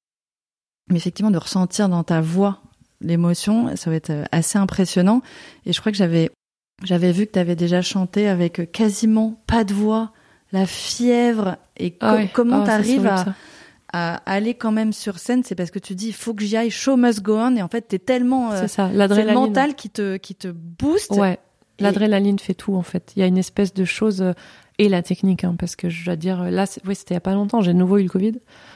A: Mais effectivement, de ressentir dans ta voix l'émotion, ça va être assez impressionnant. Et je crois que j'avais j'avais vu que tu avais déjà chanté avec quasiment pas de voix, la fièvre et ah comment ah, tu arrives à, à aller quand même sur scène, c'est parce que tu dis il faut que j'y aille, show must go on, et en fait t'es tellement
B: euh, c'est ça, l'adrénaline
A: mental qui te qui te booste.
B: Ouais, l'adrénaline fait tout en fait. Il y a une espèce de chose euh, et la technique, hein, parce que je dois dire là, oui c'était il y a pas longtemps, j'ai de nouveau eu le Covid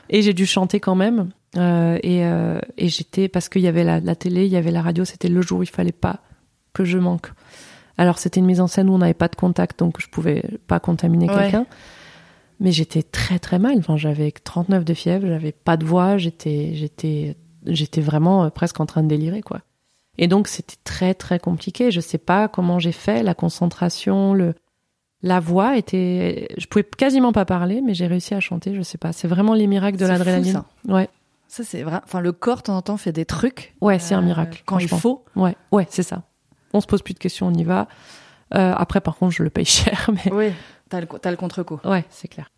B: et j'ai dû chanter quand même euh, et euh, et j'étais parce qu'il y avait la, la télé, il y avait la radio, c'était le jour où il fallait pas que je manque. Alors c'était une mise en scène où on n'avait pas de contact, donc je pouvais pas contaminer quelqu'un mais j'étais très très mal. Enfin, j'avais 39 de fièvre, j'avais pas de voix, j'étais j'étais j'étais vraiment euh, presque en train de délirer quoi. Et donc c'était très très compliqué. Je sais pas comment j'ai fait. La concentration, le la voix était, je pouvais quasiment pas parler, mais j'ai réussi à chanter. Je sais pas. C'est vraiment les miracles de l'adrénaline. Ouais.
A: Ça c'est vrai. Enfin, le corps de temps en temps fait des trucs.
B: Ouais, c'est un euh, miracle.
A: Quand il faut.
B: Ouais, ouais, c'est ça. On se pose plus de questions, on y va. Euh, après, par contre, je le paye cher. Mais...
A: Oui. T'as le, le contre-coup.
B: Ouais, c'est clair.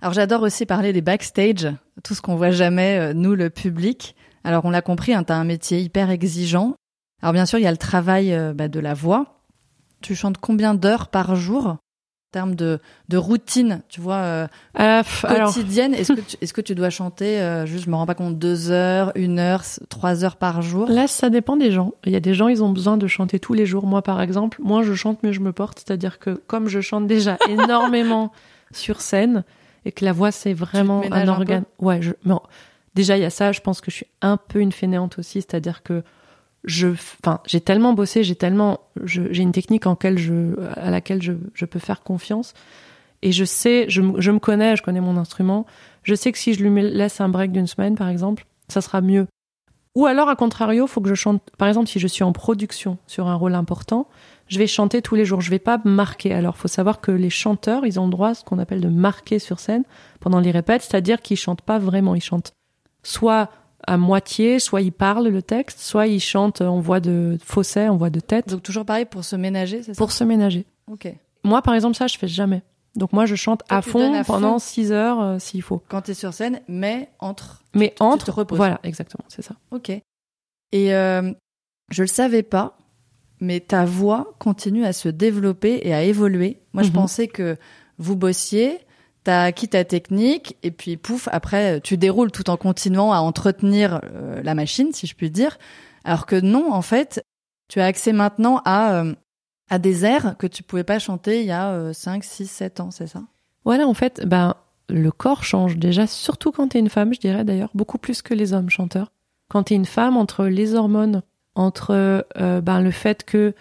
A: Alors j'adore aussi parler des backstage, tout ce qu'on voit jamais, euh, nous, le public. Alors on l'a compris, hein, tu as un métier hyper exigeant. Alors bien sûr, il y a le travail euh, bah, de la voix. Tu chantes combien d'heures par jour termes de, de routine, tu vois, euh,
B: Euh, alors,
A: quotidienne? Est-ce que, tu- est-ce que tu dois chanter, juste, je me rends pas compte, deux heures, une heure, trois heures par jour?
B: Là, ça dépend des gens. Il y a des gens, ils ont besoin de chanter tous les jours. Moi, par exemple, moi, je chante, mais je me porte. C'est-à-dire que comme je chante déjà énormément sur scène et que la voix, c'est vraiment un organe. ouais, je, déjà, il y a ça. Je pense que je suis un peu une fainéante aussi. C'est-à-dire que je, enfin, j'ai tellement bossé, j'ai tellement, j'ai une technique en laquelle je, à laquelle je, je peux faire confiance. Et je sais, je, me- je me connais, je connais mon instrument. Je sais que si je lui laisse un break d'une semaine, par exemple, ça sera mieux. Ou alors, à contrario, faut que je chante. Par exemple, si je suis en production sur un rôle important, je vais chanter tous les jours. Je vais pas marquer. Alors, faut savoir que les chanteurs, ils ont le droit à ce qu'on appelle de marquer sur scène pendant les répètes, c'est-à-dire qu'ils chantent pas vraiment. Ils chantent soit à moitié, soit ils parlent le texte, soit ils chantent en voix de fausset, en voix de tête,
A: Donc toujours pareil pour se ménager, c'est ça?
B: Pour se ménager.
A: Ok.
B: Moi, par exemple, ça, je fais jamais. Donc moi, je chante
A: Toi,
B: à
A: tu
B: fond
A: donnes à fond.
B: pendant 6 heures euh, s'il faut.
A: Quand tu es sur scène, mais entre.
B: Mais
A: tu te
B: entre,
A: reposes.
B: voilà, exactement, c'est ça.
A: Ok. Et euh, je le savais pas, mais ta voix continue à se développer et à évoluer. Moi, je
B: Mhm.
A: pensais que vous bossiez, t'as acquis ta technique, et puis pouf, après, tu déroules tout en continuant à entretenir euh, la machine, si je puis dire. Alors que non, en fait, tu as accès maintenant à, euh, à des airs que tu pouvais pas chanter il y a euh, 5, 6, 7 ans, c'est ça?
B: Voilà, en fait, ben, le corps change déjà, surtout quand t'es une femme, je dirais d'ailleurs, beaucoup plus que les hommes chanteurs. Quand t'es une femme, entre les hormones, entre euh, ben, le fait que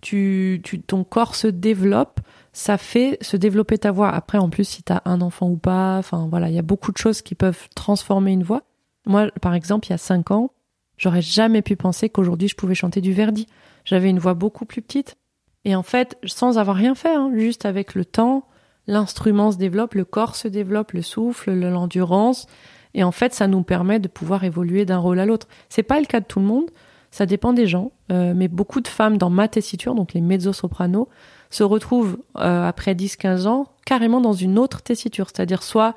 B: tu, tu, ton corps se développe, ça fait se développer ta voix. Après, en plus, si t'as un enfant ou pas, enfin voilà, il y a beaucoup de choses qui peuvent transformer une voix. Moi, par exemple, il y a cinq ans, j'aurais jamais pu penser qu'aujourd'hui je pouvais chanter du Verdi. J'avais une voix beaucoup plus petite. Et en fait, sans avoir rien fait, hein, juste avec le temps, l'instrument se développe, le corps se développe, le souffle, le- l'endurance. Et en fait, ça nous permet de pouvoir évoluer d'un rôle à l'autre. C'est pas le cas de tout le monde, ça dépend des gens. Euh, mais beaucoup de femmes dans ma tessiture, donc les mezzo-sopranos, se retrouvent euh, après 10-15 ans carrément dans une autre tessiture, c'est-à-dire soit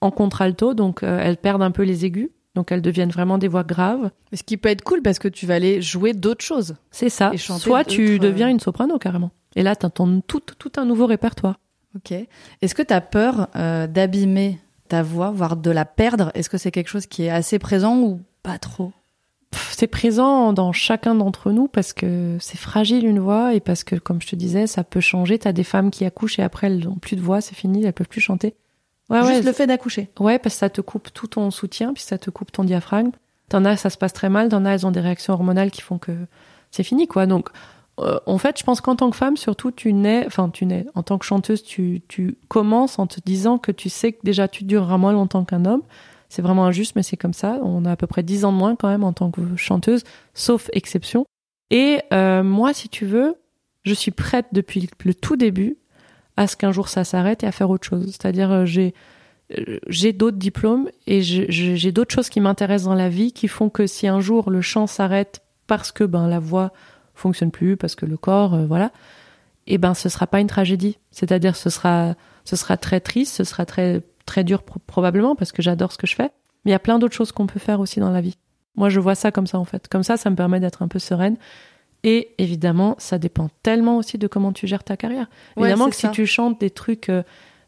B: en contralto, donc euh, elles perdent un peu les aigus, donc elles deviennent vraiment des voix graves.
A: Ce qui peut être cool parce que tu vas aller jouer d'autres choses.
B: C'est ça. Soit tu deviens une soprano carrément. Et là, tu ton tout, tout un nouveau répertoire.
A: Ok. Est-ce que tu as peur euh, d'abîmer ta voix, voire de la perdre? Est-ce que c'est quelque chose qui est assez présent ou pas trop?
B: C'est présent dans chacun d'entre nous parce que c'est fragile une voix et parce que, comme je te disais, ça peut changer. T'as des femmes qui accouchent et après elles n'ont plus de voix, c'est fini, elles peuvent plus chanter. Ouais,
A: Juste
B: ouais,
A: le fait d'accoucher.
B: ouais, parce que ça te coupe tout ton soutien, puis ça te coupe ton diaphragme. T'en as, ça se passe très mal. T'en as, elles ont des réactions hormonales qui font que c'est fini, quoi. Donc, euh, en fait, je pense qu'en tant que femme, surtout, tu nais, enfin, tu nais, en tant que chanteuse, tu, tu commences en te disant que tu sais que déjà tu dureras moins longtemps qu'un homme. C'est vraiment injuste, mais c'est comme ça. On a à peu près 10 ans de moins quand même en tant que chanteuse, sauf exception. Et euh, moi, si tu veux, je suis prête depuis le tout début à ce qu'un jour ça s'arrête et à faire autre chose. C'est-à-dire, euh, j'ai euh, j'ai d'autres diplômes et j'ai d'autres choses qui m'intéressent dans la vie qui font que si un jour le chant s'arrête parce que ben la voix fonctionne plus, parce que le corps, voilà, et ben ce sera pas une tragédie. C'est-à-dire ce sera ce sera très triste, ce sera très très dur pro- probablement parce que j'adore ce que je fais. Mais il y a plein d'autres choses qu'on peut faire aussi dans la vie. Moi, je vois ça comme ça en fait. Comme ça, ça me permet d'être un peu sereine. Et évidemment, ça dépend tellement aussi de comment tu gères ta carrière.
A: Ouais,
B: évidemment que
A: ça.
B: si tu chantes des trucs, euh,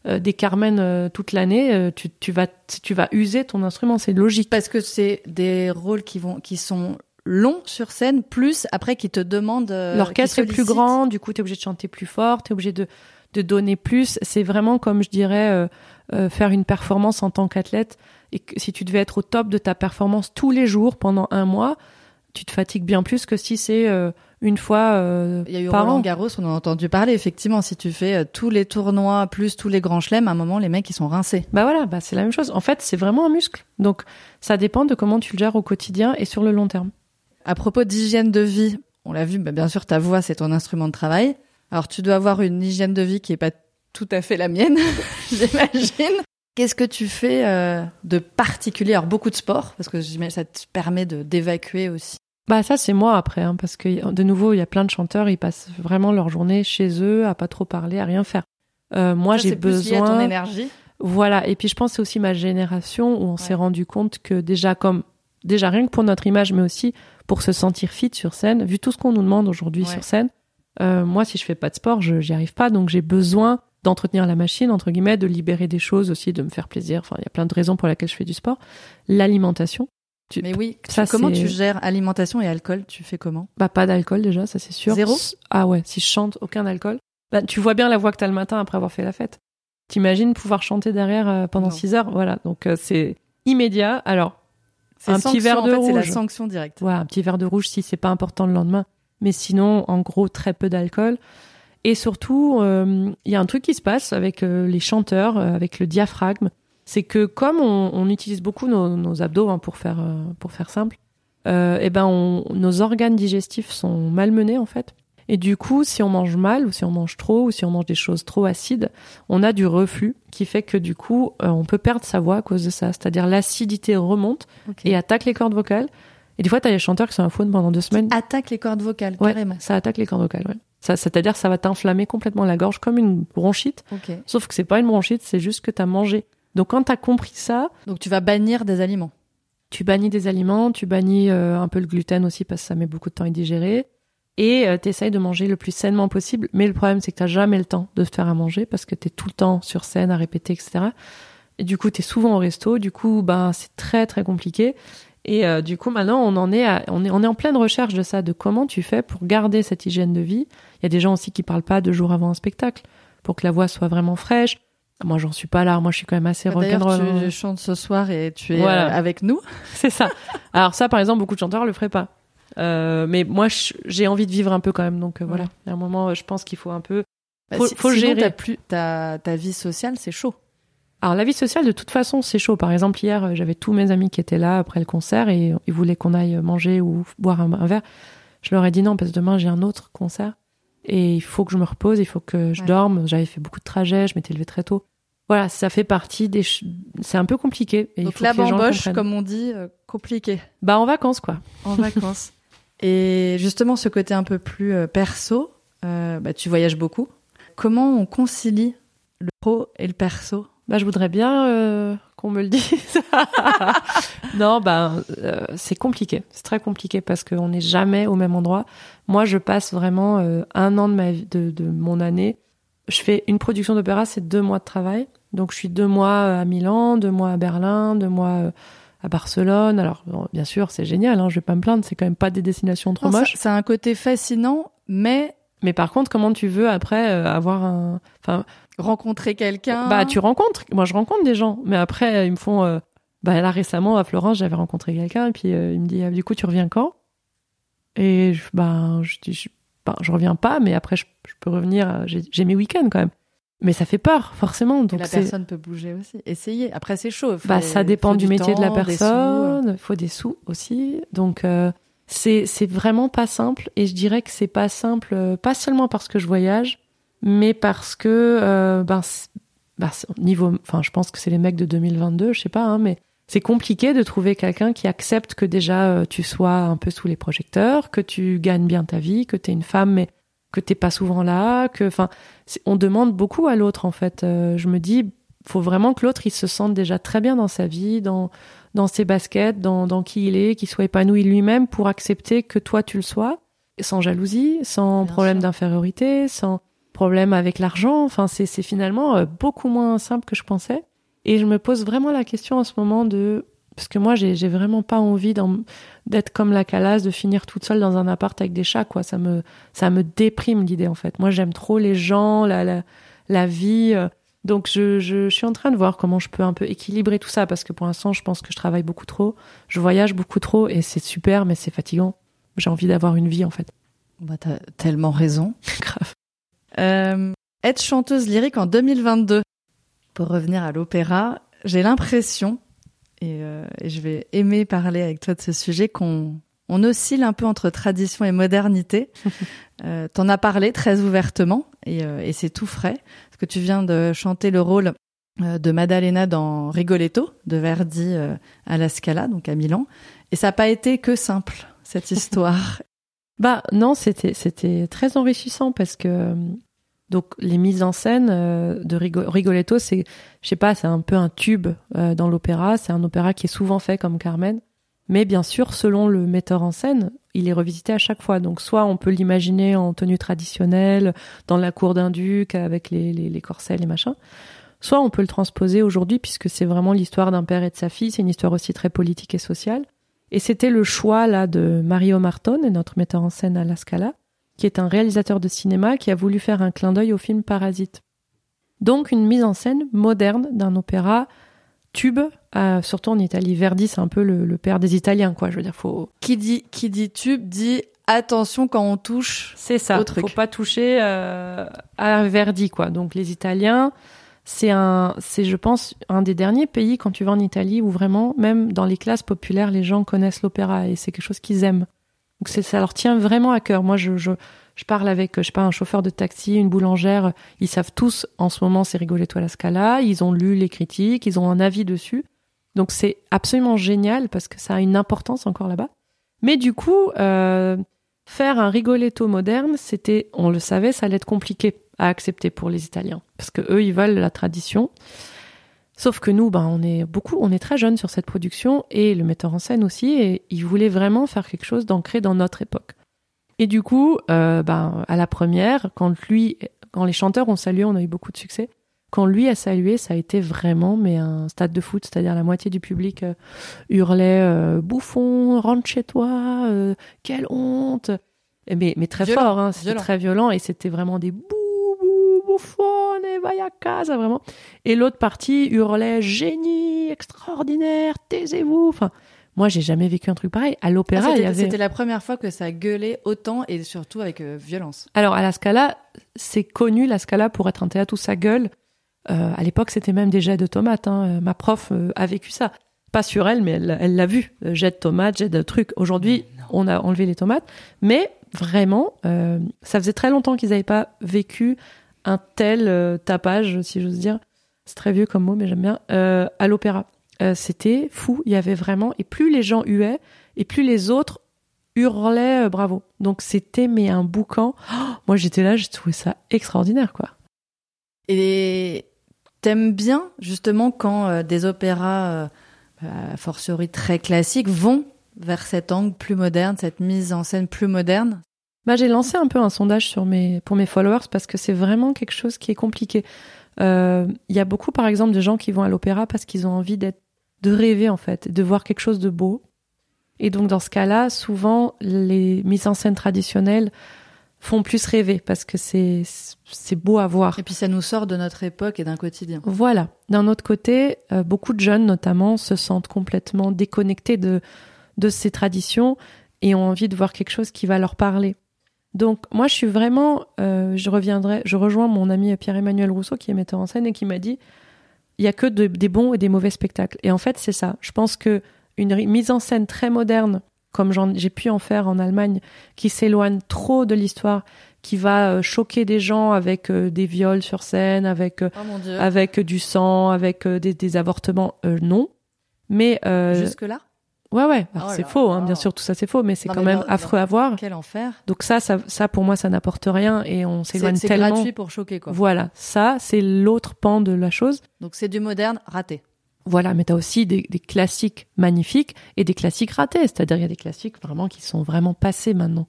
B: euh, des Carmen euh, toute l'année, tu, tu vas tu vas user ton instrument. C'est logique.
A: Parce que c'est des rôles qui vont, qui sont longs sur scène, plus après qui te demandent.
B: L'orchestre est plus grand, du coup, tu es obligé de chanter plus fort, tu es obligé de, de donner plus. C'est vraiment comme je dirais euh, euh, faire une performance en tant qu'athlète. Et que si tu devais être au top de ta performance tous les jours pendant un mois, tu te fatigues bien plus que si c'est euh, une fois euh,
A: Il y a eu
B: par
A: Roland
B: an.
A: Garros, on en a entendu parler. Effectivement, si tu fais euh, tous les tournois plus tous les grands chelems, à un moment, les mecs ils sont rincés.
B: Bah voilà, bah c'est la même chose. En fait, c'est vraiment un muscle. Donc, ça dépend de comment tu le gères au quotidien et sur le long terme.
A: À propos d'hygiène de vie, on l'a vu, bah, bien sûr, ta voix c'est ton instrument de travail. Alors tu dois avoir une hygiène de vie qui est pas tout à fait la mienne, j'imagine. Qu'est-ce que tu fais euh, de particulier? Alors beaucoup de sport, parce que j'imagine ça te permet de d'évacuer aussi.
B: Bah ça c'est moi après, hein, parce que de nouveau il y a plein de chanteurs, ils passent vraiment leur journée chez eux à pas trop parler, à rien faire. Euh, moi j'ai
A: c'est plus à ton
B: besoin,
A: énergie.
B: voilà. Et puis je pense que c'est aussi ma génération où on s'est
A: Ouais.
B: rendu compte que déjà comme déjà rien que pour notre image, mais aussi pour se sentir fit sur scène, vu tout ce qu'on nous demande aujourd'hui
A: Ouais.
B: sur scène. Euh, moi si je fais pas de sport, je j'y arrive pas, donc j'ai besoin d'entretenir la machine entre guillemets, de libérer des choses aussi, de me faire plaisir. Enfin, il y a plein de raisons pour lesquelles je fais du sport. L'alimentation.
A: Mais oui, ça, comment tu gères alimentation et alcool? Tu fais comment?
B: Bah pas d'alcool déjà, ça c'est sûr.
A: Zéro?
B: Ah ouais, si je chante, aucun alcool. Bah, tu vois bien la voix que t'as le matin après avoir fait la fête. T'imagines pouvoir chanter derrière euh, pendant 6 heures? Voilà, donc euh, c'est immédiat. Alors, un petit verre de rouge.
A: C'est la sanction directe.
B: Ouais, un petit verre de rouge si c'est pas important le lendemain. Mais sinon, en gros, très peu d'alcool. Et surtout, euh, il y a un truc qui se passe avec les chanteurs, avec le diaphragme c'est que comme on, utilise beaucoup nos, abdos hein, pour faire euh, pour faire simple, euh, et ben nos organes digestifs sont malmenés en fait. Et du coup, si on mange mal ou si on mange trop ou si on mange des choses trop acides, on a du reflux qui fait que du coup, euh, on peut perdre sa voix à cause de ça. C'est-à-dire l'acidité remonte et attaque les cordes vocales. Et des fois, tu as des chanteurs qui sont à faune pendant deux semaines.
A: attaque les cordes vocales, carrément.
B: Ça attaque les cordes vocales, ouais. Ça, c'est-à-dire ça va t'inflammer complètement la gorge comme une bronchite. Sauf que c'est pas une bronchite, c'est juste que tu as mangé donc quand tu as compris ça,
A: donc tu vas bannir des aliments.
B: Tu bannis des aliments, tu bannis euh, un peu le gluten aussi parce que ça met beaucoup de temps à digérer et euh, tu essayes de manger le plus sainement possible, mais le problème c'est que tu jamais le temps de te faire à manger parce que tu es tout le temps sur scène à répéter etc. Et du coup, tu es souvent au resto, du coup, ben c'est très très compliqué. Et euh, du coup, maintenant, on en est, on est, on est en pleine recherche de ça, de comment tu fais pour garder cette hygiène de vie. Il y a des gens aussi qui parlent pas deux jours avant un spectacle pour que la voix soit vraiment fraîche. Moi, j'en suis pas là. Moi, je suis quand même assez bah.
A: D'ailleurs, tu chantes ce soir et tu es euh, avec nous.
B: C'est ça. Alors ça, par exemple, beaucoup de chanteurs le feraient pas. Euh, mais moi, j'ai envie de vivre un peu quand même. Donc euh, voilà. A un moment, je pense qu'il faut un peu.
A: Bah, faut, faut gérer. plus ta, ta vie sociale, c'est chaud.
B: Alors la vie sociale, de toute façon, c'est chaud. Par exemple, hier, j'avais tous mes amis qui étaient là après le concert et ils voulaient qu'on aille manger ou boire un, verre. Je leur ai dit non parce que demain j'ai un autre concert et il faut que je me repose, il faut que je dorme. J'avais fait beaucoup de trajets, je m'étais levée très tôt. Voilà, ça fait partie des. C'est un peu compliqué.
A: Et Donc la bamboche, comme on dit, euh, compliqué.
B: Bah en vacances quoi.
A: En vacances. et justement, ce côté un peu plus euh, perso, euh, bah, tu voyages beaucoup. Comment on concilie le pro et le perso?
B: Bah je voudrais bien qu'on me le dise. non, bah c'est compliqué. C'est très compliqué parce qu'on n'est jamais au même endroit. Moi, je passe vraiment un an de ma de, de mon année je fais une production d'opéra, c'est deux mois de travail. Donc je suis deux mois euh, à Milan, deux mois à Berlin, deux mois euh, à Barcelone. Alors bien sûr, c'est génial, hein, je vais pas me plaindre, c'est quand même pas des destinations trop moches.
A: C'est un côté fascinant, mais
B: mais par contre, comment tu veux après euh, avoir un, enfin
A: rencontrer quelqu'un?
B: Bah tu rencontres. Moi, je rencontre des gens, mais après ils me font. Bah là récemment à Florence, j'avais rencontré quelqu'un, et puis il me dit ah, du coup tu reviens quand? Et je, bah je dis je, ben, je reviens pas, mais après je, peux revenir. J'ai mes week-ends quand même. Mais ça fait peur, forcément. Donc
A: la personne peut bouger aussi. Essayer. Après, c'est chaud.
B: bah, ça dépend du, métier de la personne. Il faut des sous aussi. Donc, euh, c'est vraiment pas simple. Et je dirais que c'est pas simple, euh, pas seulement parce que je voyage, mais parce que, euh, ben, ben niveau, enfin, je pense que c'est les mecs de 2022, je sais pas, hein, mais c'est compliqué de trouver quelqu'un qui accepte que déjà euh, tu sois un peu sous les projecteurs, que tu gagnes bien ta vie, que tu es une femme, mais que t'es pas souvent là, que, enfin, on demande beaucoup à l'autre en fait. Euh, je me dis, faut vraiment que l'autre il se sente déjà très bien dans sa vie, dans dans ses baskets, dans, dans qui il est, qu'il soit épanoui lui-même pour accepter que toi tu le sois, sans jalousie, sans problème d'infériorité, sans problème avec l'argent. Enfin, c'est finalement euh, beaucoup moins simple que je pensais. Et je me pose vraiment la question en ce moment de parce que moi j'ai j'ai vraiment pas envie d'être comme la calasse de finir toute seule dans un appart avec des chats quoi. Ça me ça me déprime l'idée en fait. Moi j'aime trop les gens la la, la vie euh. donc je, je, je suis en train de voir comment je peux un peu équilibrer tout ça parce que pour l'instant je pense que je travaille beaucoup trop. Je voyage beaucoup trop et c'est super mais c'est fatigant. J'ai envie d'avoir une vie en fait.
A: Bah t'as tellement raison.
B: Grave
A: euh, être chanteuse lyrique en 2022 pour revenir à l'opéra j'ai l'impression euh, et, je vais aimer parler avec toi de ce sujet qu'on on oscille un peu entre tradition et modernité. euh, T'en as parlé très ouvertement et, euh, et c'est tout frais parce que tu viens de chanter le rôle de Maddalena dans Rigoletto de Verdi à la Scala, donc à Milan. Et ça n'a pas été que simple cette histoire.
B: bah non, c'était c'était très enrichissant parce que donc les mises en scène euh, de Rigoletto, c'est, je sais pas, c'est un peu un tube euh, dans l'opéra. C'est un opéra qui est souvent fait comme Carmen. Mais bien sûr, selon le metteur en scène, il est revisité à chaque fois. Donc soit on peut l'imaginer en tenue traditionnelle, dans la cour d'un duc, avec les, les, les corsets, les machins. Soit on peut le transposer aujourd'hui, puisque c'est vraiment l'histoire d'un père et de sa fille. C'est une histoire aussi très politique et sociale. Et c'était le choix là de Mario Martone, notre metteur en scène à La Scala, qui est un réalisateur de cinéma qui a voulu faire un clin d'œil au film Parasite. Donc une mise en scène moderne d'un opéra tube, euh, surtout en Italie. Verdi, c'est un peu le, père des Italiens, quoi. Je veux dire, faut.
A: Qui dit qui dit tube dit attention quand on touche.
B: C'est ça. Au truc. Faut pas toucher euh, à Verdi, quoi. Donc les Italiens, c'est un, c'est je pense un des derniers pays quand tu vas en Italie où vraiment, même dans les classes populaires, les gens connaissent l'opéra et c'est quelque chose qu'ils aiment. Donc ça leur tient vraiment à cœur. Moi, je, je, je parle avec, je sais pas, un chauffeur de taxi, une boulangère. Ils savent tous, en ce moment, c'est Rigoletto à la Scala. Ils ont lu les critiques, ils ont un avis dessus. Donc c'est absolument génial parce que ça a une importance encore là-bas. Mais du coup, euh, faire un Rigoletto moderne, c'était, on le savait, ça allait être compliqué à accepter pour les Italiens parce que eux, ils veulent la tradition. Sauf que nous, ben, on est beaucoup, on est très jeunes sur cette production et le metteur en scène aussi, et il voulait vraiment faire quelque chose d'ancré dans notre époque. Et du coup, euh, ben, à la première, quand lui, quand les chanteurs ont salué, on a eu beaucoup de succès. Quand lui a salué, ça a été vraiment mais un stade de foot, c'est-à-dire la moitié du public euh, hurlait euh, bouffon, rentre chez toi, quelle honte. Mais, mais très fort, hein, c'était très violent et c'était vraiment des bou va à casa vraiment. Et l'autre partie hurlait génie, extraordinaire, taisez-vous. Enfin, moi, j'ai jamais vécu un truc pareil. À l'opéra,
A: ah, c'était la première fois que ça gueulait autant et surtout avec euh, violence.
B: Alors, à la Scala, c'est connu, la Scala, pour être un théâtre où ça gueule. Euh, à l'époque, c'était même des jets de tomates. Hein. Euh, ma prof a vécu ça. Pas sur elle, mais elle l'a vu. Jet de tomates, jet de trucs. Aujourd'hui, on a enlevé les tomates. Mais vraiment, ça faisait très longtemps qu'ils n'avaient pas vécu un tel tapage, si j'ose dire. C'est très vieux comme mot, mais j'aime bien. à l'opéra. Euh, c'était fou. Il y avait vraiment, et plus les gens huaient, et plus les autres hurlaient euh, bravo. Donc c'était mais un boucan. Oh, moi j'étais là, j'ai trouvé ça extraordinaire quoi.
A: Et t'aimes bien justement quand euh, des opéras, a fortiori très classiques, vont vers cet angle plus moderne, cette mise en scène plus moderne?
B: Bah, j'ai lancé un peu un sondage sur mes, pour mes followers parce que c'est vraiment quelque chose qui est compliqué. Il y a beaucoup, par exemple, de gens qui vont à l'opéra parce qu'ils ont envie d'être de rêver en fait, de voir quelque chose de beau. Et donc dans ce cas-là, souvent les mises en scène traditionnelles font plus rêver parce que c'est c'est beau à voir.
A: Et puis ça nous sort de notre époque et d'un quotidien.
B: Voilà. D'un autre côté, euh, beaucoup de jeunes notamment se sentent complètement déconnectés de de ces traditions et ont envie de voir quelque chose qui va leur parler. Donc moi je suis vraiment, euh, je reviendrai, je rejoins mon ami Pierre-Emmanuel Rousseau qui est metteur en scène et qui m'a dit il y a que des bons et des mauvais spectacles. Et en fait, c'est ça. Je pense que une mise en scène très moderne, comme j'ai pu en faire en Allemagne, qui s'éloigne trop de l'histoire, qui va euh, choquer des gens avec euh, des viols sur scène, avec euh,
A: oh
B: avec du sang, avec des, des, avortements, non. Mais
A: jusque là.
B: Ouais, ouais. Oh c'est faux, hein, bien sûr, tout ça c'est faux, mais c'est quand même affreux à voir.
A: Quel enfer.
B: Donc ça, ça, ça pour moi, ça n'apporte rien et on s'éloigne tellement.
A: C'est gratuit pour choquer, quoi.
B: Voilà, ça, c'est l'autre pan de la chose.
A: Donc c'est du moderne raté.
B: Voilà, mais t'as aussi des, des, classiques magnifiques et des classiques ratés. C'est-à-dire, il y a des classiques vraiment qui sont vraiment passés maintenant.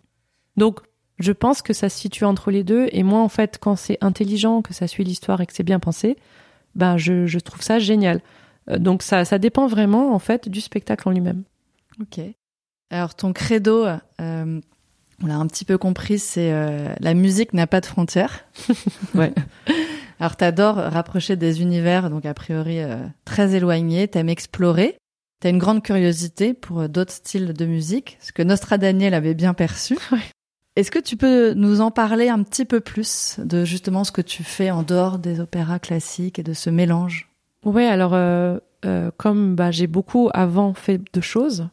B: Donc, je pense que ça se situe entre les deux. Et moi, en fait, quand c'est intelligent, que ça suit l'histoire et que c'est bien pensé, ben, je, je trouve ça génial. Euh, donc ça, ça dépend vraiment en fait du spectacle en lui-même.
A: Ok. Alors ton credo, euh, on l'a un petit peu compris, c'est euh, la musique n'a pas de frontières.
B: ouais.
A: Alors t'adores rapprocher des univers, donc a priori très éloignés, t'aimes explorer, t'as une grande curiosité pour d'autres styles de musique, ce que Nostra Daniel avait bien perçu.
B: Ouais.
A: Est-ce que tu peux nous en parler un petit peu plus de justement ce que tu fais en dehors des opéras classiques et de ce mélange?
B: Ouais, alors euh, euh, comme bah, j'ai beaucoup avant fait de choses,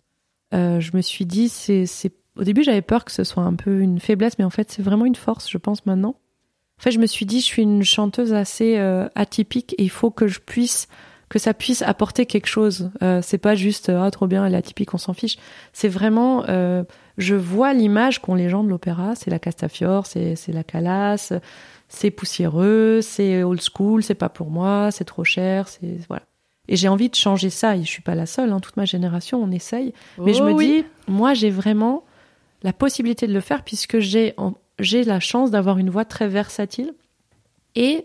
B: euh, je me suis dit c'est c'est au début j'avais peur que ce soit un peu une faiblesse, mais en fait c'est vraiment une force, je pense maintenant. En fait, je me suis dit je suis une chanteuse assez atypique et il faut que je puisse que ça puisse apporter quelque chose. c'est pas juste ah trop bien elle est atypique on s'en fiche. C'est vraiment je vois l'image qu'ont les gens de l'opéra, c'est la Castafiore, c'est la Calas c'est poussiéreux, c'est old school, c'est pas pour moi, c'est trop cher, c'est voilà. Et j'ai envie de changer ça. Et je suis pas la seule. Hein, toute ma génération, on essaye. Mais je
A: Oh
B: me
A: oui.
B: dis, moi, j'ai vraiment la possibilité de le faire puisque j'ai en- j'ai la chance d'avoir une voix très versatile et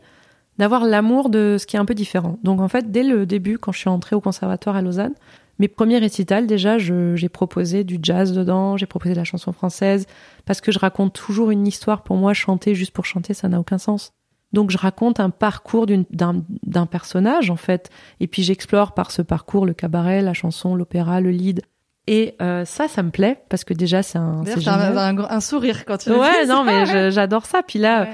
B: d'avoir l'amour de ce qui est un peu différent. Donc en fait, dès le début, quand je suis entrée au conservatoire à Lausanne, mes premiers récitals, déjà, j'ai proposé du jazz dedans, j'ai proposé de la chanson française, parce que je raconte toujours une histoire. Pour moi, chanter juste pour chanter, ça n'a aucun sens. Donc je raconte un parcours d'un d'un personnage, en fait, et puis j'explore par ce parcours le cabaret, la chanson, l'opéra, le lead. Et euh, ça, ça me plaît, parce que déjà, c'est un...
A: T'as un, un, un sourire quand tu le
B: Ouais, non, mais j'adore ça. Puis là,
A: Ouais.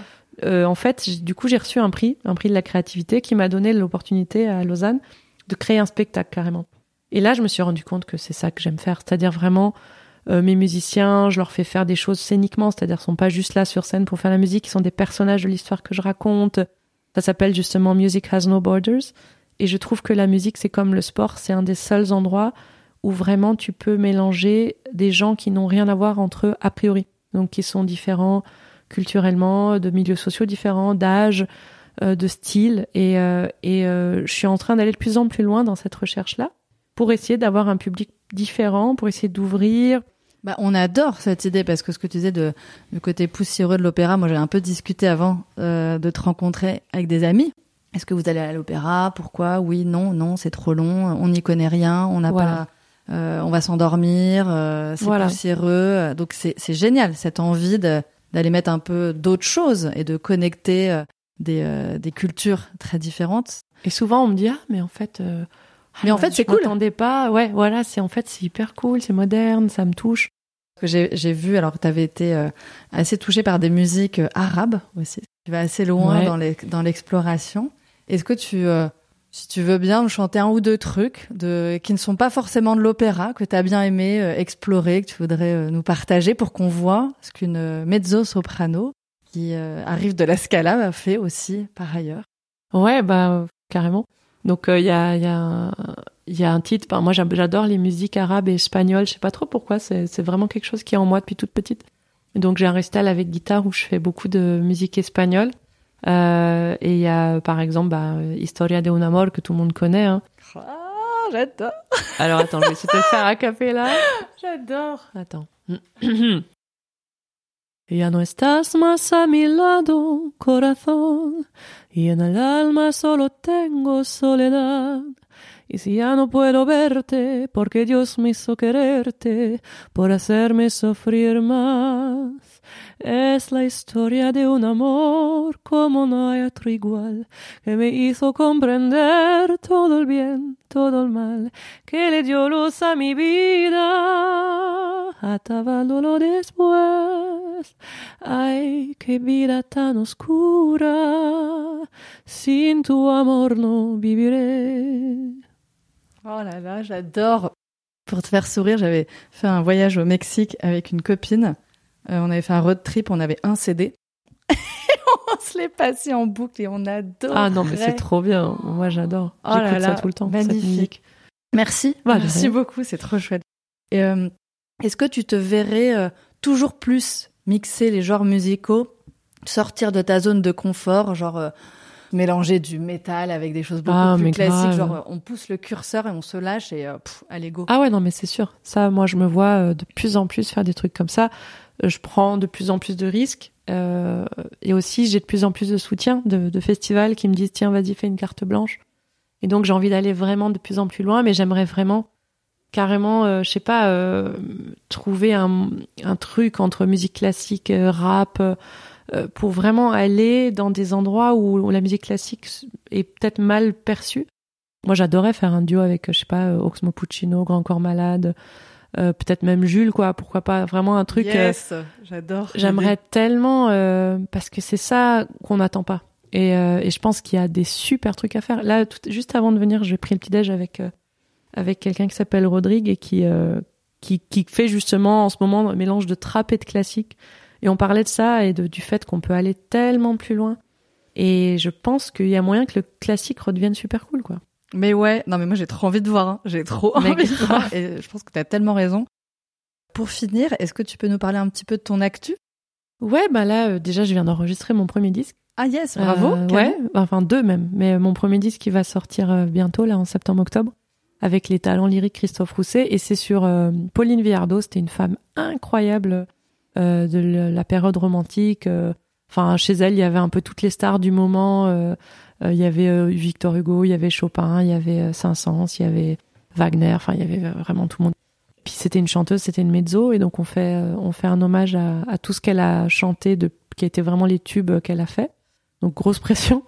B: euh, en fait, du coup, j'ai reçu un prix, un prix de la créativité qui m'a donné l'opportunité à Lausanne de créer un spectacle carrément. Et là, je me suis rendu compte que c'est ça que j'aime faire, c'est-à-dire vraiment euh, mes musiciens, je leur fais faire des choses scéniquement, c'est-à-dire ils sont pas juste là sur scène pour faire la musique, ils sont des personnages de l'histoire que je raconte. Ça s'appelle justement Music Has No Borders. Et je trouve que la musique, c'est comme le sport, c'est un des seuls endroits où vraiment tu peux mélanger des gens qui n'ont rien à voir entre eux a priori, donc qui sont différents culturellement, de milieux sociaux différents, d'âge, euh, de style. Et, euh, et euh, je suis en train d'aller de plus en plus loin dans cette recherche-là pour essayer d'avoir un public différent, pour essayer d'ouvrir.
A: Bah, on adore cette idée parce que ce que tu disais de, du côté poussiéreux de l'opéra, moi j'ai un peu discuté avant euh, de te rencontrer avec des amis. Est-ce que vous allez à l'opéra? Pourquoi? Oui, non, non, c'est trop long, on n'y connaît rien, on n'a
B: Voilà.
A: pas, euh, on va s'endormir, euh, c'est
B: Voilà.
A: poussiéreux. Donc c'est c'est génial cette envie de- d'aller mettre un peu d'autres choses et de connecter euh, des, euh, des cultures très différentes.
B: Et souvent, on me dit ah mais en fait. Euh,
A: Mais en
B: ah,
A: fait,
B: je
A: c'est cool.
B: m'attendais pas. Ouais, voilà, c'est en fait c'est hyper cool, c'est moderne, ça me touche.
A: que j'ai vu alors tu avais été euh, assez touché par des musiques euh, arabes aussi. Tu vas assez loin
B: Ouais.
A: dans l'exploration. Est-ce que tu euh, si tu veux bien me chanter un ou deux trucs de qui ne sont pas forcément de l'opéra que tu as bien aimé explorer que tu voudrais nous partager pour qu'on voit ce qu'une euh, mezzo soprano qui arrive de la Scala a fait aussi par ailleurs?
B: Ouais, bah carrément. Donc il y a il y a un- il y a un titre. moi j'adore les musiques arabes et espagnoles. Je sais pas trop pourquoi. C'est vraiment quelque chose qui est en moi depuis toute petite. Et donc j'ai un récital avec guitare où je fais beaucoup de musique espagnole. Euh, et il y a par exemple bah, Historia de un amor que tout le monde connaît. Hein.
A: Ah, j'adore.
B: Alors attends, je vais essayer de faire a cappella. J'adore. Attends. Ya no estás más a mi lado, corazón, y en el alma solo tengo soledad. Y si ya no puedo verte, porque Dios me hizo quererte, por hacerme sufrir más. Es la historia de un amor como no hay otro igual, que me hizo comprender todo el bien, todo el mal, que le dio luz a mi vida, atábalo después. Ay, qué vida tan oscura, sin tu amor no viviré.
A: Oh là là, j'adore. Pour te faire sourire, j'avais fait un voyage au Mexique avec une copine. Euh, on avait fait un road trip, on avait un CD. On se l'est passé en boucle et on adore.
B: Ah non, mais c'est trop bien. Moi, j'adore.
A: Oh
B: J'écoute ça tout le temps.
A: magnifique. Merci.
B: Bah,
A: Merci beaucoup, c'est trop chouette. Et, euh, Est-ce que tu te verrais euh, toujours plus mixer les genres musicaux, sortir de ta zone de confort, genre mélanger du métal avec des choses beaucoup
B: Ah,
A: plus classiques,
B: grave.
A: genre on pousse le curseur et on se lâche et euh, pff, allez go.
B: Ah ouais, non, mais c'est sûr. Ça, moi, je me vois euh, de plus en plus faire des trucs comme ça. Euh, Je prends de plus en plus de risques. euh, et aussi, j'ai de plus en plus de soutien de, de festivals qui me disent, tiens, vas-y, fais une carte blanche. Et donc, j'ai envie d'aller vraiment de plus en plus loin, mais j'aimerais vraiment carrément, euh, je sais pas, euh, trouver un, un truc entre musique classique, rap, pour vraiment aller dans des endroits où, où la musique classique est peut-être mal perçue. Moi, j'adorais faire un duo avec, euh, je sais pas, euh, Oxmo Puccino, Grand Corps Malade, euh, peut-être même Jules, quoi. Pourquoi pas vraiment un truc. euh,
A: yes, j'adore.
B: J'aimerais tellement euh, parce que c'est ça qu'on n'attend pas. Et, euh, et je pense qu'il y a des super trucs à faire. Là, tout, juste avant de venir, j'ai pris le petit déj avec euh, avec quelqu'un qui s'appelle Rodrigue et qui euh, qui qui fait justement en ce moment un mélange de trap et de classique. Et on parlait de ça et de, du fait qu'on peut aller tellement plus loin. Et je pense qu'il y a moyen que le classique redevienne super cool, quoi.
A: Mais ouais, non mais moi j'ai trop envie de voir, hein. j'ai trop
B: Mais
A: envie de voir et je pense que tu as tellement raison. Pour finir, est-ce que tu peux nous parler un petit peu de ton actu?
B: Ouais, bah là, euh, déjà, je viens d'enregistrer mon premier disque.
A: Ah yes, bravo.
B: Euh, ouais, enfin deux même. Mais mon premier disque qui va sortir euh, bientôt là en septembre-octobre avec les talents lyriques Christophe Rousset et c'est sur euh, Pauline Villardo. C'était une femme incroyable euh, de la période romantique. Enfin, chez elle, il y avait un peu toutes les stars du moment. il y avait Victor Hugo, il y avait Chopin, il y avait Saint-Saëns, il y avait Wagner. Enfin, il y avait vraiment tout le monde. Puis c'était une chanteuse, c'était une mezzo et donc on fait on fait un hommage à, à tout ce qu'elle a chanté de qui a été vraiment les tubes qu'elle a fait donc grosse pression.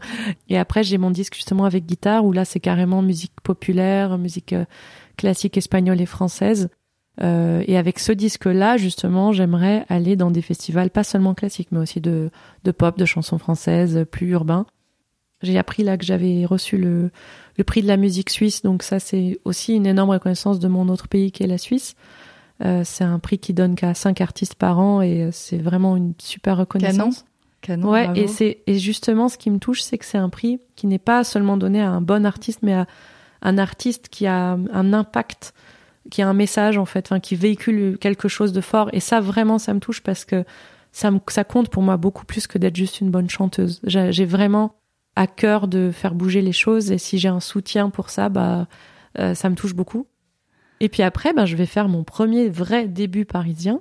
B: Et après j'ai mon disque justement avec guitare où là c'est carrément musique populaire, musique euh, classique espagnole et française. Euh, et avec ce disque-là, justement, j'aimerais aller dans des festivals pas seulement classiques, mais aussi de, de pop, de chansons françaises, plus urbains. J'ai appris là que j'avais reçu le, le prix de la musique suisse, donc ça c'est aussi une énorme reconnaissance de mon autre pays qui est la Suisse. Euh, c'est un prix qui donne qu'à cinq artistes par an et euh, c'est vraiment une super reconnaissance.
A: Canon,
B: ouais, et c'est et justement ce qui me touche, c'est que c'est un prix qui n'est pas seulement donné à un bon artiste, mais à un artiste qui a un impact, qui a un message en fait, enfin qui véhicule quelque chose de fort. Et ça vraiment, ça me touche parce que ça me, ça compte pour moi beaucoup plus que d'être juste une bonne chanteuse. J'ai vraiment à cœur de faire bouger les choses et si j'ai un soutien pour ça, bah euh, ça me touche beaucoup. Et puis après, bah, je vais faire mon premier vrai début parisien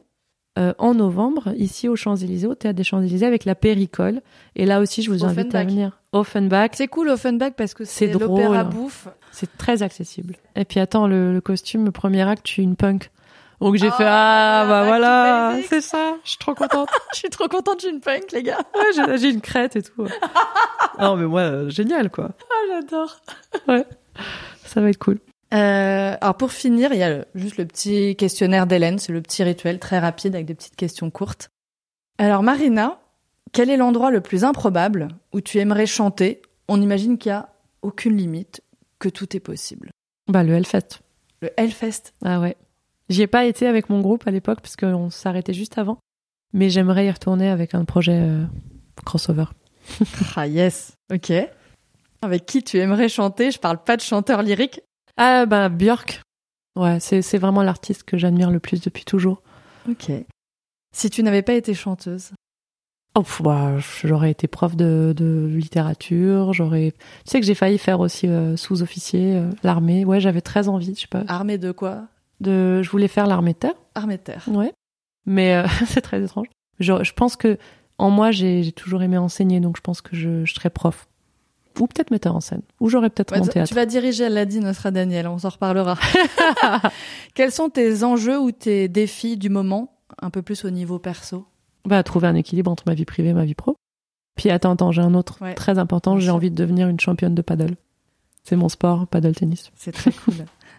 B: euh, en novembre, ici aux Champs-Élysées, au Théâtre des Champs-Élysées, avec la Péricole. Et là aussi, je vous invite à venir. Offenbach.
A: C'est cool Offenbach parce que c'est l'opéra bouffe.
B: C'est très accessible. Et puis attends, le, costume, le premier acte, je suis une punk. Donc j'ai fait ah bah voilà, c'est ça. Je suis trop contente.
A: je suis trop contente, j'ai une punk les gars.
B: Ouais, j'ai une crête et tout. non mais moi euh, génial quoi.
A: Ah j'adore.
B: Ouais. Ça va être cool.
A: Euh, alors pour finir, il y a juste le petit questionnaire d'Hélène, c'est le petit rituel très rapide avec des petites questions courtes. Alors Marina, quel est l'endroit le plus improbable où tu aimerais chanter? On imagine qu'il n'y a aucune limite, que tout est possible.
B: Bah le Hellfest.
A: Le Hellfest
B: Ah ouais. J'y ai pas été avec mon groupe à l'époque parce qu'on s'arrêtait juste avant. Mais j'aimerais y retourner avec un projet euh, crossover.
A: ah yes, ok. Avec qui tu aimerais chanter? Je parle pas de chanteur lyrique,
B: ah bah Björk. Ouais, c'est vraiment l'artiste que j'admire le plus depuis toujours.
A: Ok. Si tu n'avais pas été chanteuse?
B: Oh, bah, j'aurais été prof de, de littérature, j'aurais... Tu sais que j'ai failli faire aussi euh, sous-officier, euh, l'armée. Ouais, j'avais très envie, je sais pas.
A: Armée de quoi?
B: De... Je voulais faire l'armée de terre.
A: Armée de terre.
B: Ouais. Mais euh, c'est très étrange. Je, je, pense que en moi, j'ai toujours aimé enseigner, donc je pense que je, je serais prof ou peut-être metteur en scène, ou j'aurais peut-être mon théâtre.
A: Tu vas diriger Aladdin, notre Daniel, on s'en reparlera. Quels sont tes enjeux ou tes défis du moment, un peu plus au niveau perso?
B: Bah trouver un équilibre entre ma vie privée et ma vie pro. Puis attends, attends, j'ai un autre très important, j'ai envie de devenir une championne de paddle. C'est mon sport, paddle tennis.
A: C'est très cool,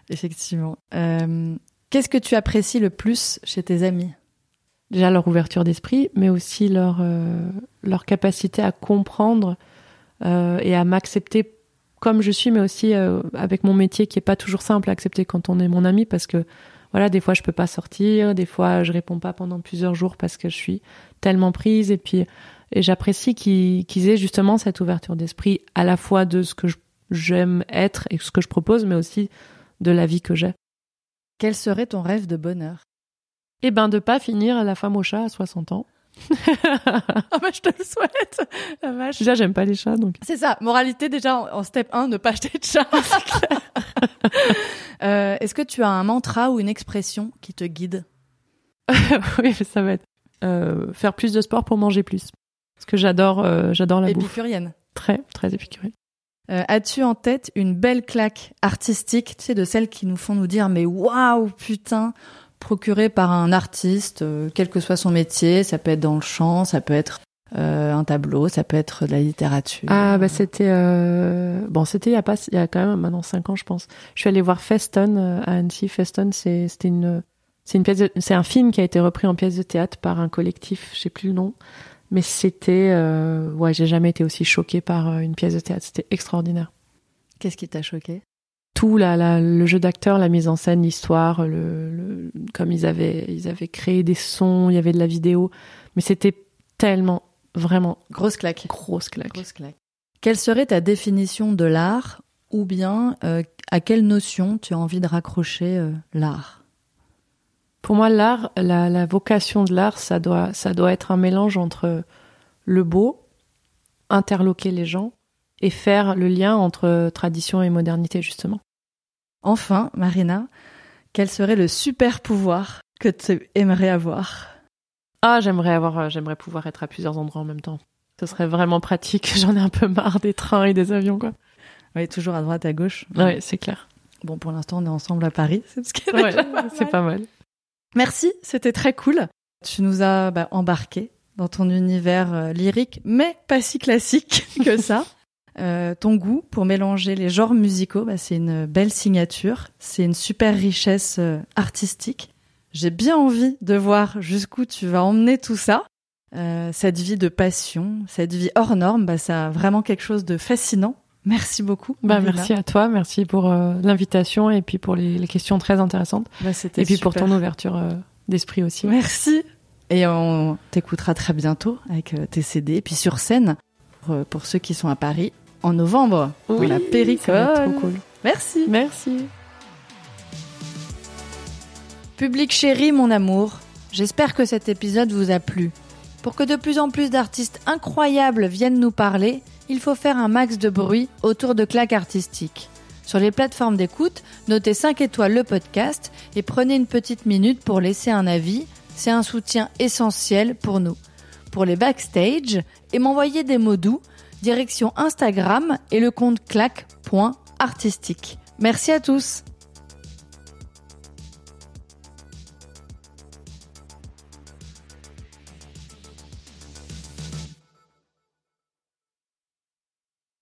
A: effectivement. Euh, Qu'est-ce que tu apprécies le plus chez tes amis?
B: Déjà leur ouverture d'esprit, mais aussi leur, euh, leur capacité à comprendre et à m'accepter comme je suis, mais aussi euh, avec mon métier qui est pas toujours simple à accepter quand on est mon ami parce que voilà, des fois je peux pas sortir, des fois je réponds pas pendant plusieurs jours parce que je suis tellement prise. Et puis et j'apprécie qu'ils aient justement cette ouverture d'esprit à la fois de ce que j'aime être et ce que je propose, mais aussi de la vie que j'ai.
A: Quel serait ton rêve de bonheur?
B: Eh ben de pas finir la femme au chat à 60 ans
A: ah bah je te le souhaite. La vache.
B: Déjà j'aime pas les chats donc.
A: C'est ça. Moralité déjà en, step 1, ne pas acheter de chat. euh, Est-ce que tu as un mantra ou une expression qui te guide
B: Oui, ça va être euh, faire plus de sport pour manger plus. Parce que j'adore euh, j'adore la
A: Épicurienne.
B: bouffe. Très très épicurienne.
A: As-tu en tête une belle claque artistique, tu sais, de celles qui nous font nous dire mais waouh putain, procuré par un artiste, euh, quel que soit son métier. Ça peut être dans le chant, ça peut être euh, un tableau, ça peut être de la littérature.
B: Ah bah c'était euh... bon, c'était il y a pas il y a quand même maintenant cinq ans je pense. Je suis allée voir Feston euh, à Annecy. Feston c'est c'était une c'est une pièce c'est un film qui a été repris en pièce de théâtre par un collectif, je sais plus le nom. Mais c'était euh... ouais, j'ai jamais été aussi choquée par une pièce de théâtre, c'était extraordinaire.
A: Qu'est-ce qui t'a choqué
B: tout la, le jeu d'acteur, la mise en scène, l'histoire, le, comme ils avaient ils avaient créé des sons, il y avait de la vidéo, mais c'était tellement vraiment
A: grosse claque.
B: Grosse claque.
A: Grosse claque. Quelle serait ta définition de l'art ou bien euh, à quelle notion tu as envie de raccrocher euh, l'art?
B: Pour moi, l'art, la, la, vocation de l'art, ça doit ça doit être un mélange entre le beau, interloquer les gens et faire le lien entre tradition et modernité, justement.
A: Enfin, Marina, quel serait le super pouvoir que tu aimerais avoir?
B: Ah, j'aimerais avoir, euh, j'aimerais pouvoir être à plusieurs endroits en même temps. Ce serait vraiment pratique. J'en ai un peu marre des trains et des avions, quoi.
A: Oui, toujours à droite, à gauche.
B: Oui, c'est clair.
A: Bon, pour l'instant, on est ensemble à Paris. C'est ce qui est
B: Ouais,
A: déjà pas
B: c'est
A: mal.
B: pas mal.
A: Merci, c'était très cool. Tu nous as bah, embarqués dans ton univers euh, lyrique, mais pas si classique que ça. Euh, ton goût pour mélanger les genres musicaux, bah, c'est une belle signature. C'est une super richesse euh, artistique. J'ai bien envie de voir jusqu'où tu vas emmener tout ça. Euh, cette vie de passion, cette vie hors norme, bah, ça a vraiment quelque chose de fascinant. Merci beaucoup.
B: Bah, merci à toi, merci pour l'invitation et puis pour les, les questions très intéressantes.
A: Bah,
B: Et puis pour ton ouverture d'esprit aussi.
A: Merci. Et on t'écoutera très bientôt avec tes CD. Et puis sur scène, pour, pour ceux qui sont à Paris, en novembre, pour la
B: ça va être
A: Péricole.
B: trop cool.
A: Merci.
B: Merci.
A: Public chéri, mon amour, j'espère que cet épisode vous a plu. Pour que de plus en plus d'artistes incroyables viennent nous parler, il faut faire un max de bruit autour de claques artistiques. Sur les plateformes d'écoute, notez 5 étoiles le podcast et prenez une petite minute pour laisser un avis. C'est un soutien essentiel pour nous. Pour les backstage et m'envoyer des mots doux, direction Instagram et le compte claque.artistique. Merci à tous!